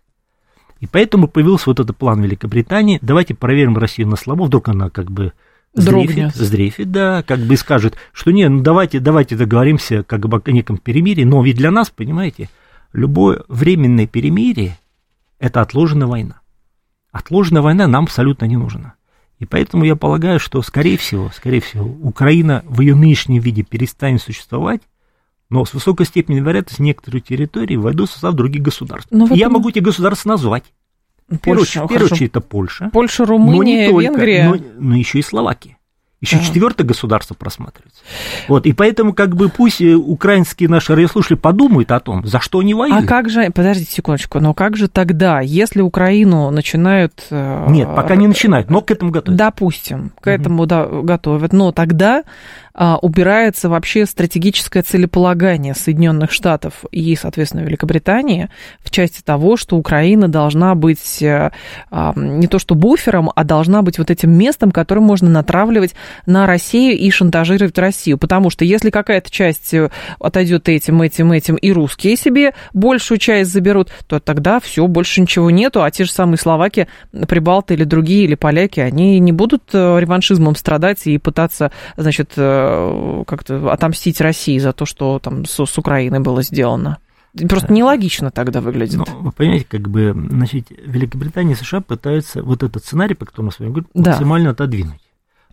Speaker 2: И поэтому появился вот этот план Великобритании. Давайте проверим Россию на слабо, вдруг она как бы сдрейфит, сдрейфит, да, как бы и скажет, что не, ну давайте, давайте договоримся как бы о неком перемирии, но ведь для нас, понимаете, любое временное перемирие – это отложенная война. Отложенная война нам абсолютно не нужна. И поэтому я полагаю, что, скорее всего, скорее всего, Украина в ее нынешнем виде перестанет существовать, но с высокой степенью вероятности некоторые территории войдут в состав других государств.
Speaker 1: Но в
Speaker 2: И Я
Speaker 1: этом-
Speaker 2: могу эти государства назвать.
Speaker 1: Польша,
Speaker 2: в первую очередь это Польша.
Speaker 1: Польша,
Speaker 2: но
Speaker 1: Румыния,
Speaker 2: не только,
Speaker 1: Венгрия.
Speaker 2: Но, но еще и Словакия. Еще
Speaker 1: Да.
Speaker 2: четвертое государство просматривается. Вот, и поэтому как бы пусть э, украинские наши радиослушатели подумают о том, за что они
Speaker 1: А
Speaker 2: воюют.
Speaker 1: как же, подождите секундочку, но как же тогда, если Украину начинают... э,
Speaker 2: Нет, пока не начинают, но к этому готовятся.
Speaker 1: Допустим, к этому да, готовят, но тогда а, убирается вообще стратегическое целеполагание Соединенных Штатов и, соответственно, Великобритании в части того, что Украина должна быть э, а, не то что буфером, а должна быть вот этим местом, которым можно натравливать на Россию и шантажировать Россию. Потому что если какая-то часть э, отойдет этим, этим, этим, и русские себе большую часть заберут, то тогда все, больше ничего нету, а те же самые словаки, прибалты или другие, или поляки, они не будут э, реваншизмом страдать и пытаться, значит, как-то отомстить России за то, что там с, с Украиной было сделано. Просто нелогично тогда выглядит.
Speaker 2: Ну, вы понимаете, как бы, значит, Великобритания и США пытаются вот этот сценарий, по которому мы с вами говорим,
Speaker 1: Да.
Speaker 2: максимально отодвинуть.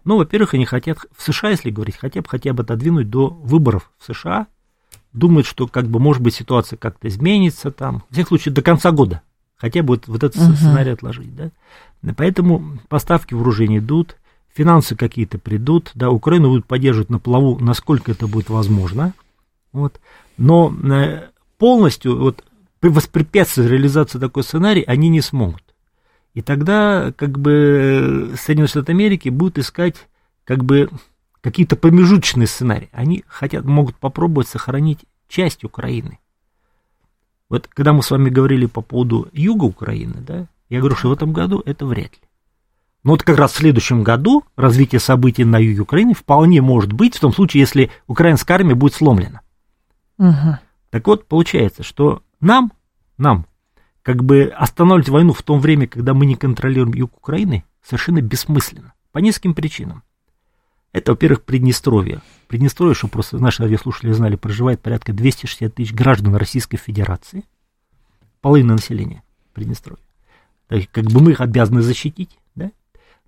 Speaker 2: Ну, во-первых, они хотят, в США, если говорить, хотят хотя бы отодвинуть до выборов в США, думают, что, как бы, может быть, ситуация как-то изменится там, в всяком случае, до конца года, хотя бы вот, вот этот
Speaker 1: Мгм.
Speaker 2: сценарий отложить, да. Поэтому поставки вооружений идут, финансы какие-то придут, да, Украину будут поддерживать на плаву, насколько это будет возможно, вот, но э, полностью вот, воспрепятствовать реализации такой сценарий они не смогут. И тогда как бы Соединенные Штаты Америки будут искать как бы какие-то промежуточные сценарии. Они хотят, могут попробовать сохранить часть Украины. Вот когда мы с вами говорили по поводу юга Украины, да, я говорю, что в этом году это вряд ли. Но вот как раз в следующем году развитие событий на юге Украины вполне может быть, в том случае, если украинская армия будет сломлена.
Speaker 1: Мгм.
Speaker 2: Так вот, получается, что нам, нам, как бы останавливать войну в то время, когда мы не контролируем юг Украины, совершенно бессмысленно. По нескольким причинам. Это, во-первых, Приднестровье. Приднестровье, чтобы просто наши радиослушатели знали, проживает порядка 260 тысяч граждан Российской Федерации. Половина населения Приднестровья. Есть, как бы мы их обязаны защитить?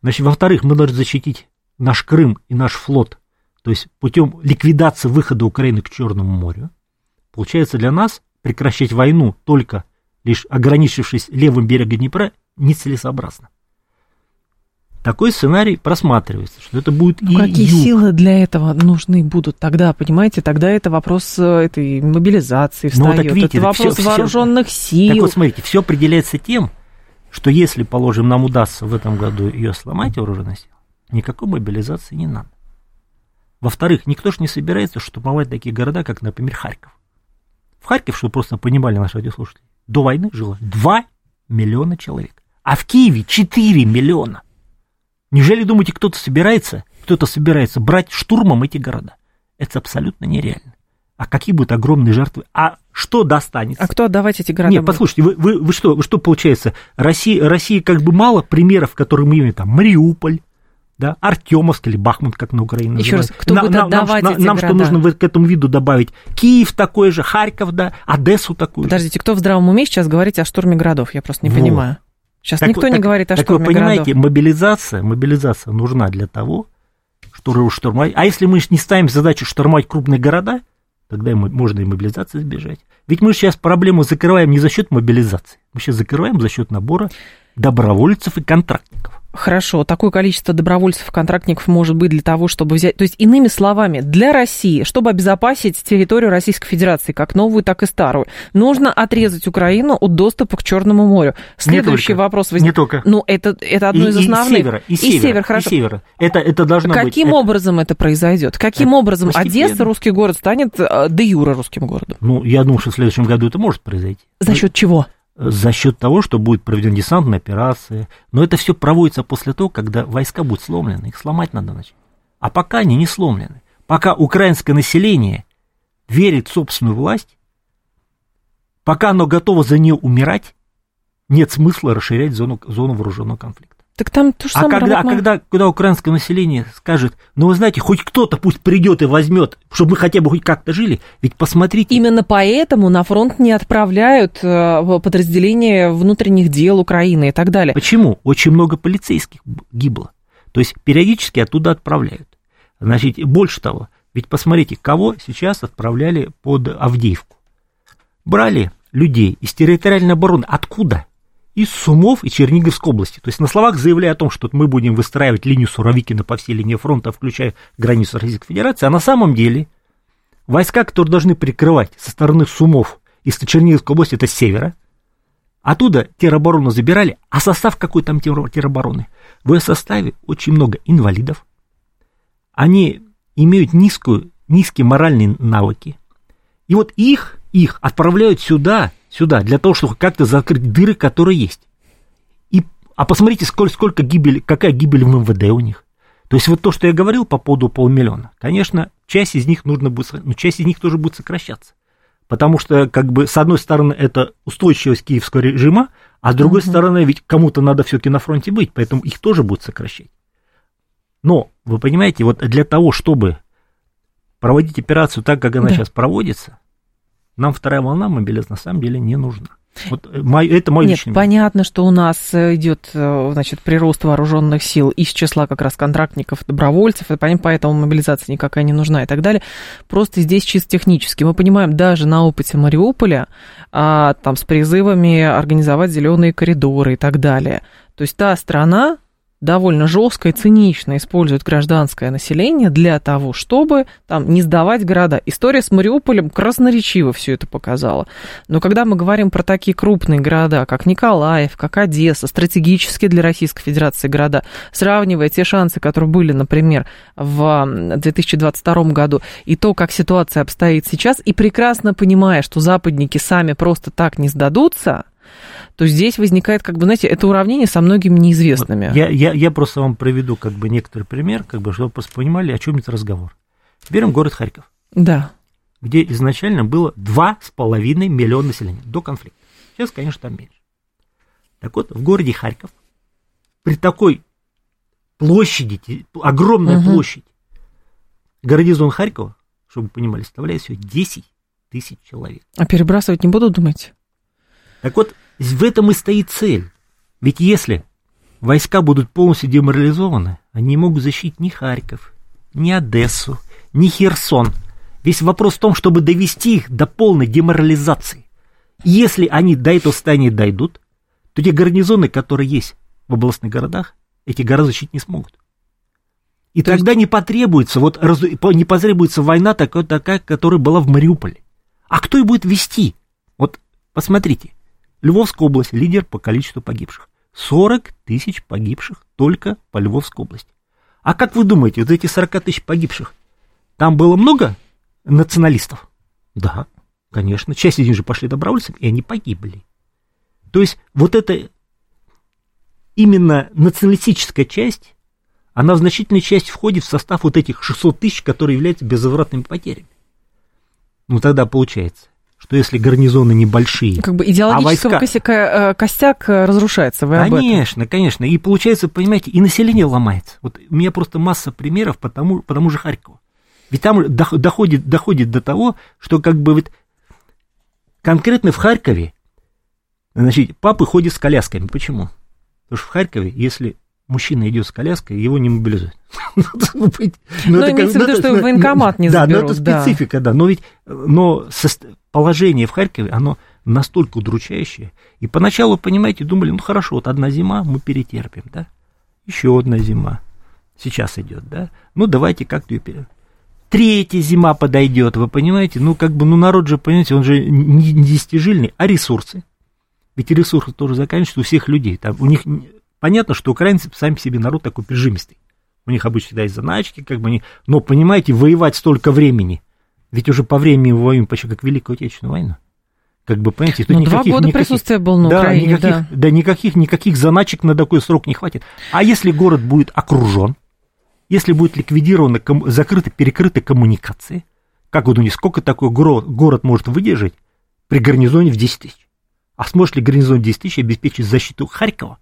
Speaker 2: Значит, во-вторых, мы должны защитить наш Крым и наш флот, то есть путем ликвидации выхода Украины к Черному морю. Получается, для нас прекращать войну только лишь ограничившись левым берегом Днепра нецелесообразно. Такой сценарий просматривается, что это будет
Speaker 1: Ну,
Speaker 2: и
Speaker 1: какие
Speaker 2: юг.
Speaker 1: силы для этого нужны будут тогда, понимаете? Тогда это вопрос э, этой мобилизации
Speaker 2: Ну,
Speaker 1: встает.
Speaker 2: так видите,
Speaker 1: это вопрос
Speaker 2: всё-
Speaker 1: вооруженных сил.
Speaker 2: Так вот, смотрите, все определяется тем, что если, положим, нам удастся в этом году ее сломать, вооруженные силы, никакой мобилизации не надо. Во-вторых, никто же не собирается штурмовать такие города, как, например, Харьков. В Харьков, чтобы просто понимали наши радиослушатели, до войны жило 2 миллиона человек. А в Киеве 4 миллиона. Неужели думаете, кто-то собирается, кто-то собирается брать штурмом эти города? Это абсолютно нереально. А какие будут огромные жертвы? А что достанется?
Speaker 1: А кто отдавать эти города?
Speaker 2: Нет, послушайте, вы, вы, вы что, вы что получается? Россия, Россия как бы мало примеров, которые мы имеем, там, Мариуполь, да, Артемовск или Бахмут, как на Украине
Speaker 1: Еще
Speaker 2: называют.
Speaker 1: раз, кто
Speaker 2: нам,
Speaker 1: будет отдавать
Speaker 2: нам,
Speaker 1: эти
Speaker 2: нам
Speaker 1: города?
Speaker 2: что нужно к этому виду добавить? Киев такой же, Харьков, да, Одессу такую.
Speaker 1: Подождите, кто в здравом уме сейчас говорить о штурме городов? Я просто не
Speaker 2: Вот.
Speaker 1: понимаю. Сейчас
Speaker 2: Так
Speaker 1: никто
Speaker 2: вот,
Speaker 1: не
Speaker 2: так-
Speaker 1: говорит о
Speaker 2: так
Speaker 1: штурме
Speaker 2: вы понимаете,
Speaker 1: городов.
Speaker 2: мобилизация, мобилизация нужна для того, чтобы штурмовать. А если мы не ставим задачу штурмовать крупные города, тогда можно и мобилизации избежать. Ведь мы сейчас проблему закрываем не за счет мобилизации, мы сейчас закрываем за счет набора добровольцев и контрактников.
Speaker 1: Хорошо, такое количество добровольцев, контрактников может быть для того, чтобы взять... То есть, иными словами, для России, чтобы обезопасить территорию Российской Федерации, как новую, так и старую, нужно отрезать Украину от доступа к Черному морю. Следующий
Speaker 2: только.
Speaker 1: вопрос
Speaker 2: Не
Speaker 1: возникает.
Speaker 2: только.
Speaker 1: Ну, это, это одно
Speaker 2: И-
Speaker 1: из
Speaker 2: и
Speaker 1: основных.
Speaker 2: севера, и севера,
Speaker 1: хорошо.
Speaker 2: и севера. Это, это должно быть.
Speaker 1: Каким образом это произойдет? Каким
Speaker 2: Это
Speaker 1: образом
Speaker 2: постепенно.
Speaker 1: Одесса, русский город, станет э, де юре русским городом?
Speaker 2: Ну, я думаю, что в следующем году это может произойти.
Speaker 1: За счет чего?
Speaker 2: За счет того, что будет проведена десантная операция. Но это все проводится после того, когда войска будут сломлены. Их сломать надо начать. А пока они не сломлены. Пока украинское население верит в собственную власть, пока оно готово за нее умирать, нет смысла расширять зону, зону вооруженного конфликта.
Speaker 1: Так там то же
Speaker 2: А
Speaker 1: самое
Speaker 2: когда, а когда, когда украинское население скажет, ну вы знаете, хоть кто-то пусть придет и возьмет, чтобы мы хотя бы хоть как-то жили, ведь посмотрите,
Speaker 1: Именно поэтому на фронт не отправляют э, подразделения внутренних дел Украины и так далее.
Speaker 2: Почему? Очень много полицейских гибло. То есть периодически оттуда отправляют. Значит, больше того, ведь посмотрите, кого сейчас отправляли под Авдеевку. Брали людей из территориальной обороны. Откуда? Из Сумов и Черниговской области. То есть на словах заявляя о том, что мы будем выстраивать линию Суровикина по всей линии фронта, включая границу Российской Федерации, а на самом деле войска, которые должны прикрывать со стороны Сумов из Черниговской области, это с севера, Оттуда тероборону забирали, а состав какой там теро- теробороны? В ее составе очень много инвалидов. Они имеют низкую, низкие моральные навыки. И вот их, их отправляют сюда, сюда, для того, чтобы как-то закрыть дыры, которые есть. И, а посмотрите, сколько, сколько гибели, какая гибель в МВД у них. То есть вот то, что я говорил по поводу полмиллиона, конечно, часть из них нужно будет, ну, часть из них тоже будет сокращаться. Потому что, как бы, с одной стороны, это устойчивость киевского режима, а с другой стороны, ведь кому-то надо все-таки на фронте быть, поэтому их тоже будут сокращать. Но, вы понимаете, вот для того, чтобы проводить операцию так, как она
Speaker 1: Да.
Speaker 2: сейчас проводится, нам вторая волна мобилизации на самом деле не нужна. Вот э, мой- это мой
Speaker 1: Нет,
Speaker 2: личный
Speaker 1: понятно, что у нас э, идет, э, значит, прирост вооруженных сил из числа как раз контрактников, добровольцев, и поэтому мобилизация никакая не нужна и так далее. Просто здесь чисто технически. Мы понимаем, даже на опыте Мариуполя, а, там с призывами организовать зеленые коридоры и так далее. То есть та страна довольно жестко и цинично использует гражданское население для того, чтобы там не сдавать города. История с Мариуполем красноречиво все это показала. Но когда мы говорим про такие крупные города, как Николаев, как Одесса, стратегические для Российской Федерации города, сравнивая те шансы, которые были, например, в 2022 году, и то, как ситуация обстоит сейчас, и прекрасно понимая, что западники сами просто так не сдадутся, то здесь возникает, как бы, знаете, это уравнение со многими неизвестными.
Speaker 2: Я, я, я просто вам приведу как бы некоторый пример, как бы, чтобы вы просто понимали, о чем это разговор. Берем город Харьков,
Speaker 1: Да.
Speaker 2: где изначально было 2,5 миллиона населения до конфликта. Сейчас, конечно, там меньше. Так вот, в городе Харьков при такой площади, огромная
Speaker 1: Мгм.
Speaker 2: площадь, гарнизон Харькова, чтобы вы понимали, составляет всего 10 тысяч человек.
Speaker 1: А перебрасывать не буду, думаете?
Speaker 2: Так вот, в этом и стоит цель. Ведь если войска будут полностью деморализованы, они не могут защитить ни Харьков, ни Одессу, ни Херсон. Весь вопрос в том, чтобы довести их до полной деморализации. Если они до этого состояния дойдут, то те гарнизоны, которые есть в областных городах, эти города защитить не смогут. И
Speaker 1: То
Speaker 2: тогда не потребуется, вот, разу- не потребуется война такая, такая, которая была в Мариуполе. А кто и будет вести? Вот посмотрите, Львовская область лидер по количеству погибших. 40 тысяч погибших только по Львовской области. А как вы думаете, вот эти 40 тысяч погибших, там было много националистов? Да, конечно. Часть из них же пошли добровольцами, и они погибли. То есть вот это именно националистическая часть, она в значительной части входит в состав вот этих 600 тысяч, которые являются безвозвратными потерями. Ну, тогда получается, что если гарнизоны небольшие,
Speaker 1: Как бы идеологический
Speaker 2: а войска...
Speaker 1: э, костяк э, разрушается. Вы.
Speaker 2: Конечно, конечно. И получается, понимаете, и население ломается. Вот у меня просто масса примеров по тому, по тому же Харькову. Ведь там дох- доходит, доходит до того, что как бы вот конкретно в Харькове, значит, папы ходят с колясками. Почему? Потому что в Харькове, если мужчина идет с коляской, его не мобилизуют.
Speaker 1: Ну, имеется в виду, что военкомат не
Speaker 2: Да, но
Speaker 1: заберут,
Speaker 2: это специфика, да. Но ведь но сос- положение в Харькове, оно настолько удручающее. И поначалу, понимаете, думали, ну хорошо, вот одна зима мы перетерпим, да? Еще одна зима сейчас идет, да? Ну давайте как-то ее пере- Третья зима подойдет, вы понимаете? Ну, как бы, ну, народ же, понимаете, он же не не а ресурсы. Ведь ресурсы тоже заканчиваются у всех людей. Там, у них понятно, что украинцы сами себе народ такой прижимистый. У них обычно всегда есть заначки, как бы они. Но, понимаете, воевать столько времени. Ведь уже по времени мы воюем почти как Великую Отечественную войну. Как бы, понимаете, тут
Speaker 1: Ну, два
Speaker 2: никаких-
Speaker 1: года
Speaker 2: никаких-
Speaker 1: присутствия был на
Speaker 2: да,
Speaker 1: Украине,
Speaker 2: никаких,
Speaker 1: да.
Speaker 2: да, никаких, никаких заначек на такой срок не хватит. А если город будет окружен, если будет ликвидированы, ком- закрыты, перекрыты коммуникации, как вы думаете, сколько такой горо- город может выдержать при гарнизоне в 10 тысяч? А сможет ли гарнизон 10 тысяч обеспечить защиту Харькова?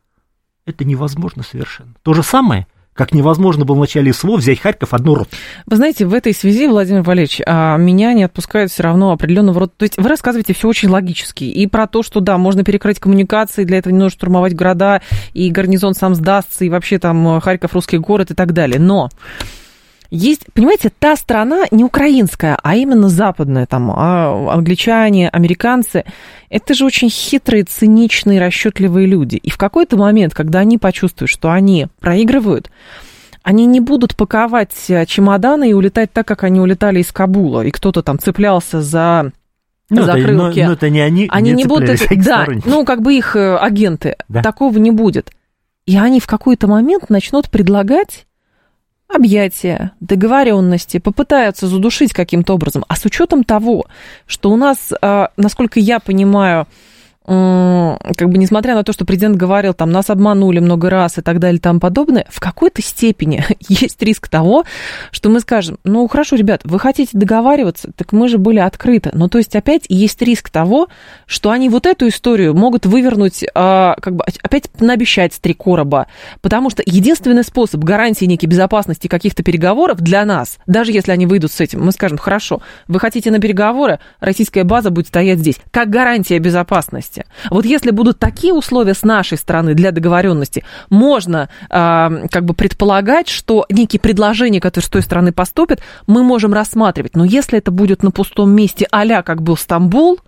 Speaker 2: Это невозможно совершенно. То же самое, как невозможно было в начале СВО взять Харьков одну роту.
Speaker 1: Вы знаете, в этой связи, Владимир Валерьевич, а, меня не отпускают все равно определенного рода... То есть вы рассказываете все очень логически. И про то, что, да, можно перекрыть коммуникации, для этого не нужно штурмовать города, и гарнизон сам сдастся, и вообще там э, Харьков русский город и так далее. Но есть, понимаете, та страна не украинская, а именно западная, там, а, англичане, американцы, это же очень хитрые, циничные, расчетливые люди. И в какой-то момент, когда они почувствуют, что они проигрывают, они не будут паковать э, чемоданы и улетать так, как они улетали из Кабула, и кто-то там цеплялся за
Speaker 2: Ну, это,
Speaker 1: закрылки.
Speaker 2: но- но это не они,
Speaker 1: Они не, будут
Speaker 2: цеплялись,
Speaker 1: это,
Speaker 2: а
Speaker 1: да,
Speaker 2: сторонники.
Speaker 1: ну как бы их э, агенты.
Speaker 2: Да.
Speaker 1: Такого не будет. И они в какой-то момент начнут предлагать объятия, договоренности, попытаются задушить каким-то образом. А с учетом того, что у нас, э, насколько я понимаю, как бы несмотря на то, что президент говорил, там, нас обманули много раз и так далее и тому подобное, в какой-то степени есть риск того, что мы скажем, ну, хорошо, ребят, вы хотите договариваться, так мы же были открыты. Ну, то есть опять есть риск того, что они вот эту историю могут вывернуть, а, как бы опять наобещать с три короба, потому что единственный способ гарантии некой безопасности каких-то переговоров для нас, даже если они выйдут с этим, мы скажем, хорошо, вы хотите на переговоры, российская база будет стоять здесь, как гарантия безопасности. Вот если будут такие условия с нашей стороны для договоренности, можно а, как бы предполагать, что некие предложения, которые с той стороны поступят, мы можем рассматривать. Но если это будет на пустом месте, а как был Стамбул,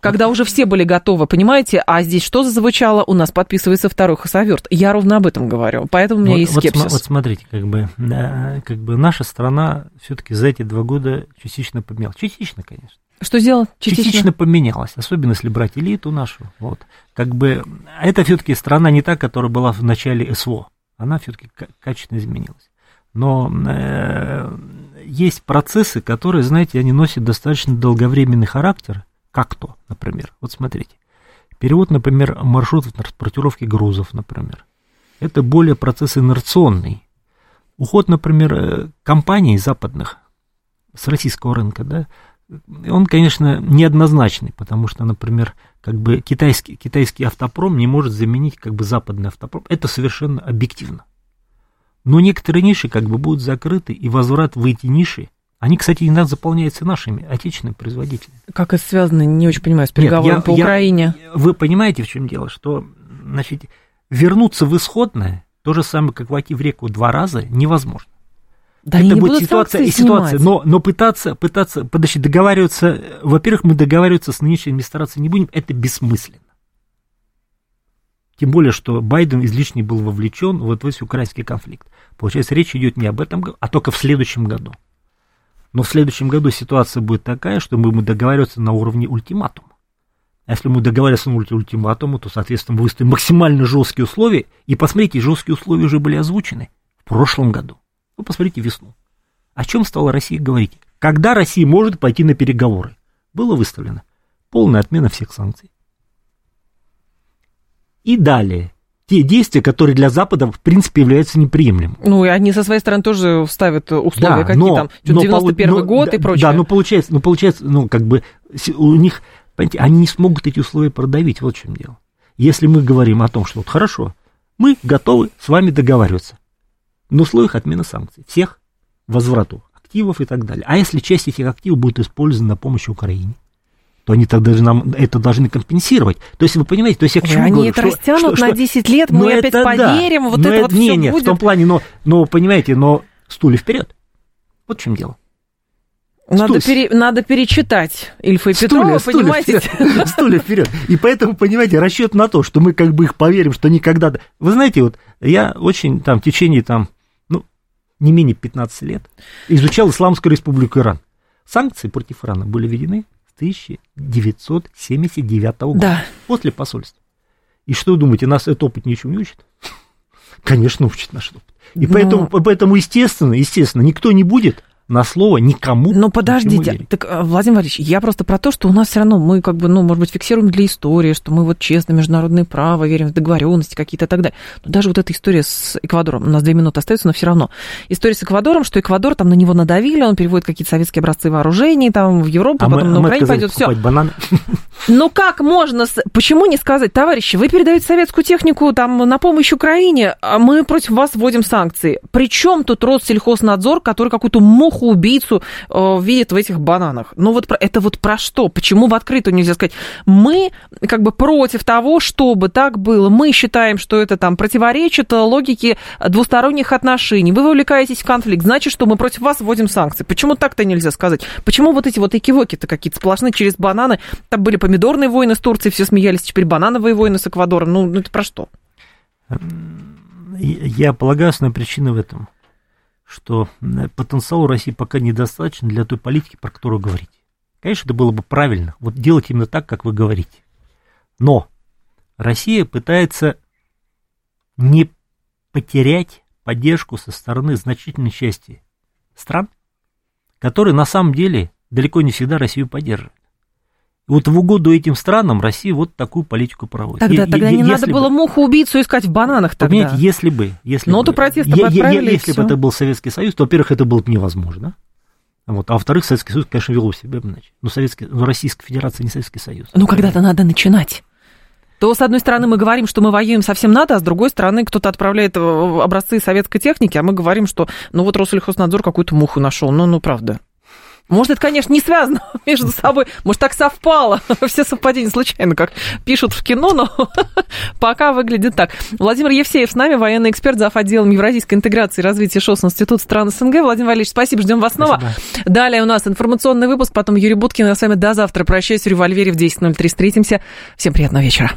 Speaker 1: когда уже все были готовы, понимаете, а здесь что зазвучало? У нас подписывается второй хасаверт. Я ровно об этом говорю, поэтому у меня
Speaker 2: вот,
Speaker 1: есть
Speaker 2: вот
Speaker 1: скепсис.
Speaker 2: сма- Вот, смотрите, как бы, да, как бы наша страна все-таки за эти два года частично поменялась. Частично, конечно.
Speaker 1: Что сделал?
Speaker 2: Частично.
Speaker 1: Частично.
Speaker 2: поменялась, особенно если брать элиту нашу. Вот. Как бы, это все-таки страна не та, которая была в начале СВО. Она все-таки качественно изменилась. Но э, есть процессы, которые, знаете, они носят достаточно долговременный характер, как то, например. Вот смотрите. Перевод, например, маршрутов транспортировки грузов, например. Это более процесс инерционный. Уход, например, э, компаний западных с российского рынка, да, он, конечно, неоднозначный, потому что, например, как бы китайский, китайский автопром не может заменить как бы западный автопром. Это совершенно объективно. Но некоторые ниши как бы будут закрыты, и возврат в эти ниши, они, кстати, иногда заполняются нашими отечественными производителями.
Speaker 1: Как это связано, не очень понимаю, с переговорами
Speaker 2: Нет,
Speaker 1: по
Speaker 2: я-
Speaker 1: Украине.
Speaker 2: Вы понимаете, в чем дело? Что, значит, вернуться в исходное, то же самое, как войти в реку два раза, невозможно.
Speaker 1: Да
Speaker 2: это будет ситуация и ситуация. Но, но пытаться, пытаться, подожди, договариваться, во-первых, мы договариваться с нынешней администрацией не будем, это бессмысленно. Тем более, что Байден излишне был вовлечен вот в весь украинский конфликт. Получается, речь идет не об этом, а только в следующем году. Но в следующем году ситуация будет такая, что мы будем договариваться на уровне ультиматума. А если мы договариваемся на уровне ультиматума, то, соответственно, мы выставим максимально жесткие условия. И посмотрите, жесткие условия уже были озвучены в прошлом году. Вы посмотрите весну. О чем стала Россия говорить? Когда Россия может пойти на переговоры? Было выставлено полная отмена всех санкций. И далее. те действия, которые для Запада, в принципе, являются неприемлемыми.
Speaker 1: Ну, и они со своей стороны тоже ставят условия,
Speaker 2: Да,
Speaker 1: какие
Speaker 2: но-
Speaker 1: там,
Speaker 2: но
Speaker 1: 91
Speaker 2: полу- но-
Speaker 1: год
Speaker 2: да,
Speaker 1: и прочее.
Speaker 2: Да, ну получается, ну получается, ну как бы у них, понимаете, они не смогут эти условия продавить, вот в чем дело. Если мы говорим о том, что вот хорошо, мы готовы с вами договариваться на условиях отмены санкций, всех возврату активов и так далее. А если часть этих активов будет использована на помощь Украине, то они тогда же нам это должны компенсировать. То есть вы понимаете, то есть я к чему
Speaker 1: они
Speaker 2: говорю,
Speaker 1: это
Speaker 2: что-
Speaker 1: растянут
Speaker 2: что-
Speaker 1: на
Speaker 2: что-
Speaker 1: 10 лет, мы опять
Speaker 2: это да.
Speaker 1: поверим, вот
Speaker 2: Но
Speaker 1: это вот
Speaker 2: не,
Speaker 1: все
Speaker 2: не,
Speaker 1: будет.
Speaker 2: в том плане, но, но понимаете, но стулья вперед. Вот в чем дело.
Speaker 1: Надо,
Speaker 2: Стуль-
Speaker 1: пере- надо перечитать Ильфа и Петрова,
Speaker 2: Стулья,
Speaker 1: понимаете?
Speaker 2: вперед, стулья вперед. И поэтому, понимаете, расчет на то, что мы как бы их поверим, что никогда... Вы знаете, вот я очень там в течение там, не менее 15 лет изучал Исламскую республику Иран. Санкции против Ирана были введены с 1979 года.
Speaker 1: Да.
Speaker 2: После посольства. И что вы думаете, нас этот опыт ничего не учит? Конечно, учит наш опыт. И
Speaker 1: Но-
Speaker 2: поэтому, поэтому, естественно, естественно, никто не будет на слово никому.
Speaker 1: Но
Speaker 2: ничему
Speaker 1: подождите, так, э, Владимир Владимирович, я просто про то, что у нас все равно мы как бы, ну, может быть, фиксируем для истории, что мы вот честно международное право, верим в договоренности какие-то и так далее. Но даже вот эта история с Эквадором, у нас две минуты остается, но все равно. История с Эквадором, что Эквадор там на него надавили, он переводит какие-то советские образцы вооружений там в Европу,
Speaker 2: А
Speaker 1: потом
Speaker 2: а
Speaker 1: на
Speaker 2: мы
Speaker 1: Украине
Speaker 2: отказались
Speaker 1: пойдет все.
Speaker 2: бананы.
Speaker 1: Ну как можно, почему не сказать, товарищи, вы передаете советскую технику там на помощь Украине, а мы против вас вводим санкции. Причем тут Россельхознадзор, который какую-то муху-убийцу э, видит в этих бананах? Ну вот это вот про что? Почему в открытую нельзя сказать? Мы как бы против того, чтобы так было. Мы считаем, что это там противоречит логике двусторонних отношений. Вы вовлекаетесь в конфликт, значит, что мы против вас вводим санкции. Почему так-то нельзя сказать? Почему вот эти вот экивоки-то какие-то сплошные через бананы? Там были помидорные войны с Турцией, все смеялись, теперь банановые войны с Эквадором. Ну, ну это про что?
Speaker 2: Я полагаю, основная причина в этом, что потенциал у России пока недостаточно для той политики, про которую говорите. Конечно, это было бы правильно, вот делать именно так, как вы говорите. Но Россия пытается не потерять поддержку со стороны значительной части стран, которые на самом деле далеко не всегда Россию поддерживают. И вот в угоду этим странам Россия вот такую политику проводит.
Speaker 1: Тогда,
Speaker 2: Е-
Speaker 1: тогда
Speaker 2: е-
Speaker 1: не надо
Speaker 2: бы-
Speaker 1: было муху-убийцу искать в бананах тогда.
Speaker 2: Понимаете, если бы... Если
Speaker 1: Ноту
Speaker 2: бы,
Speaker 1: протеста бы отправили, и
Speaker 2: Если бы это был Советский Союз, то, во-первых, это было бы невозможно. Вот. А во-вторых, Советский Союз, конечно, вел себя иначе. Но, Советский, но Российская Федерация не Советский Союз.
Speaker 1: Ну, когда-то надо начинать. То, с одной стороны, мы говорим, что мы воюем совсем надо, а с другой стороны, кто-то отправляет образцы советской техники, а мы говорим, что ну вот Россельхознадзор какую-то муху нашел. Ну, ну, правда. Может, это, конечно, не связано между собой. Может, так совпало. Все совпадения случайно, как пишут в кино, но пока выглядит так. Владимир Евсеев с нами, военный эксперт, зав. отделом Евразийской интеграции и развития ШОС Институт стран СНГ. Владимир Валерьевич, спасибо, ждем вас снова.
Speaker 2: Спасибо.
Speaker 1: Далее у нас информационный выпуск, потом Юрий Буткин. Я с вами до завтра. Прощаюсь, в револьвере в 10.03 встретимся. Всем приятного вечера.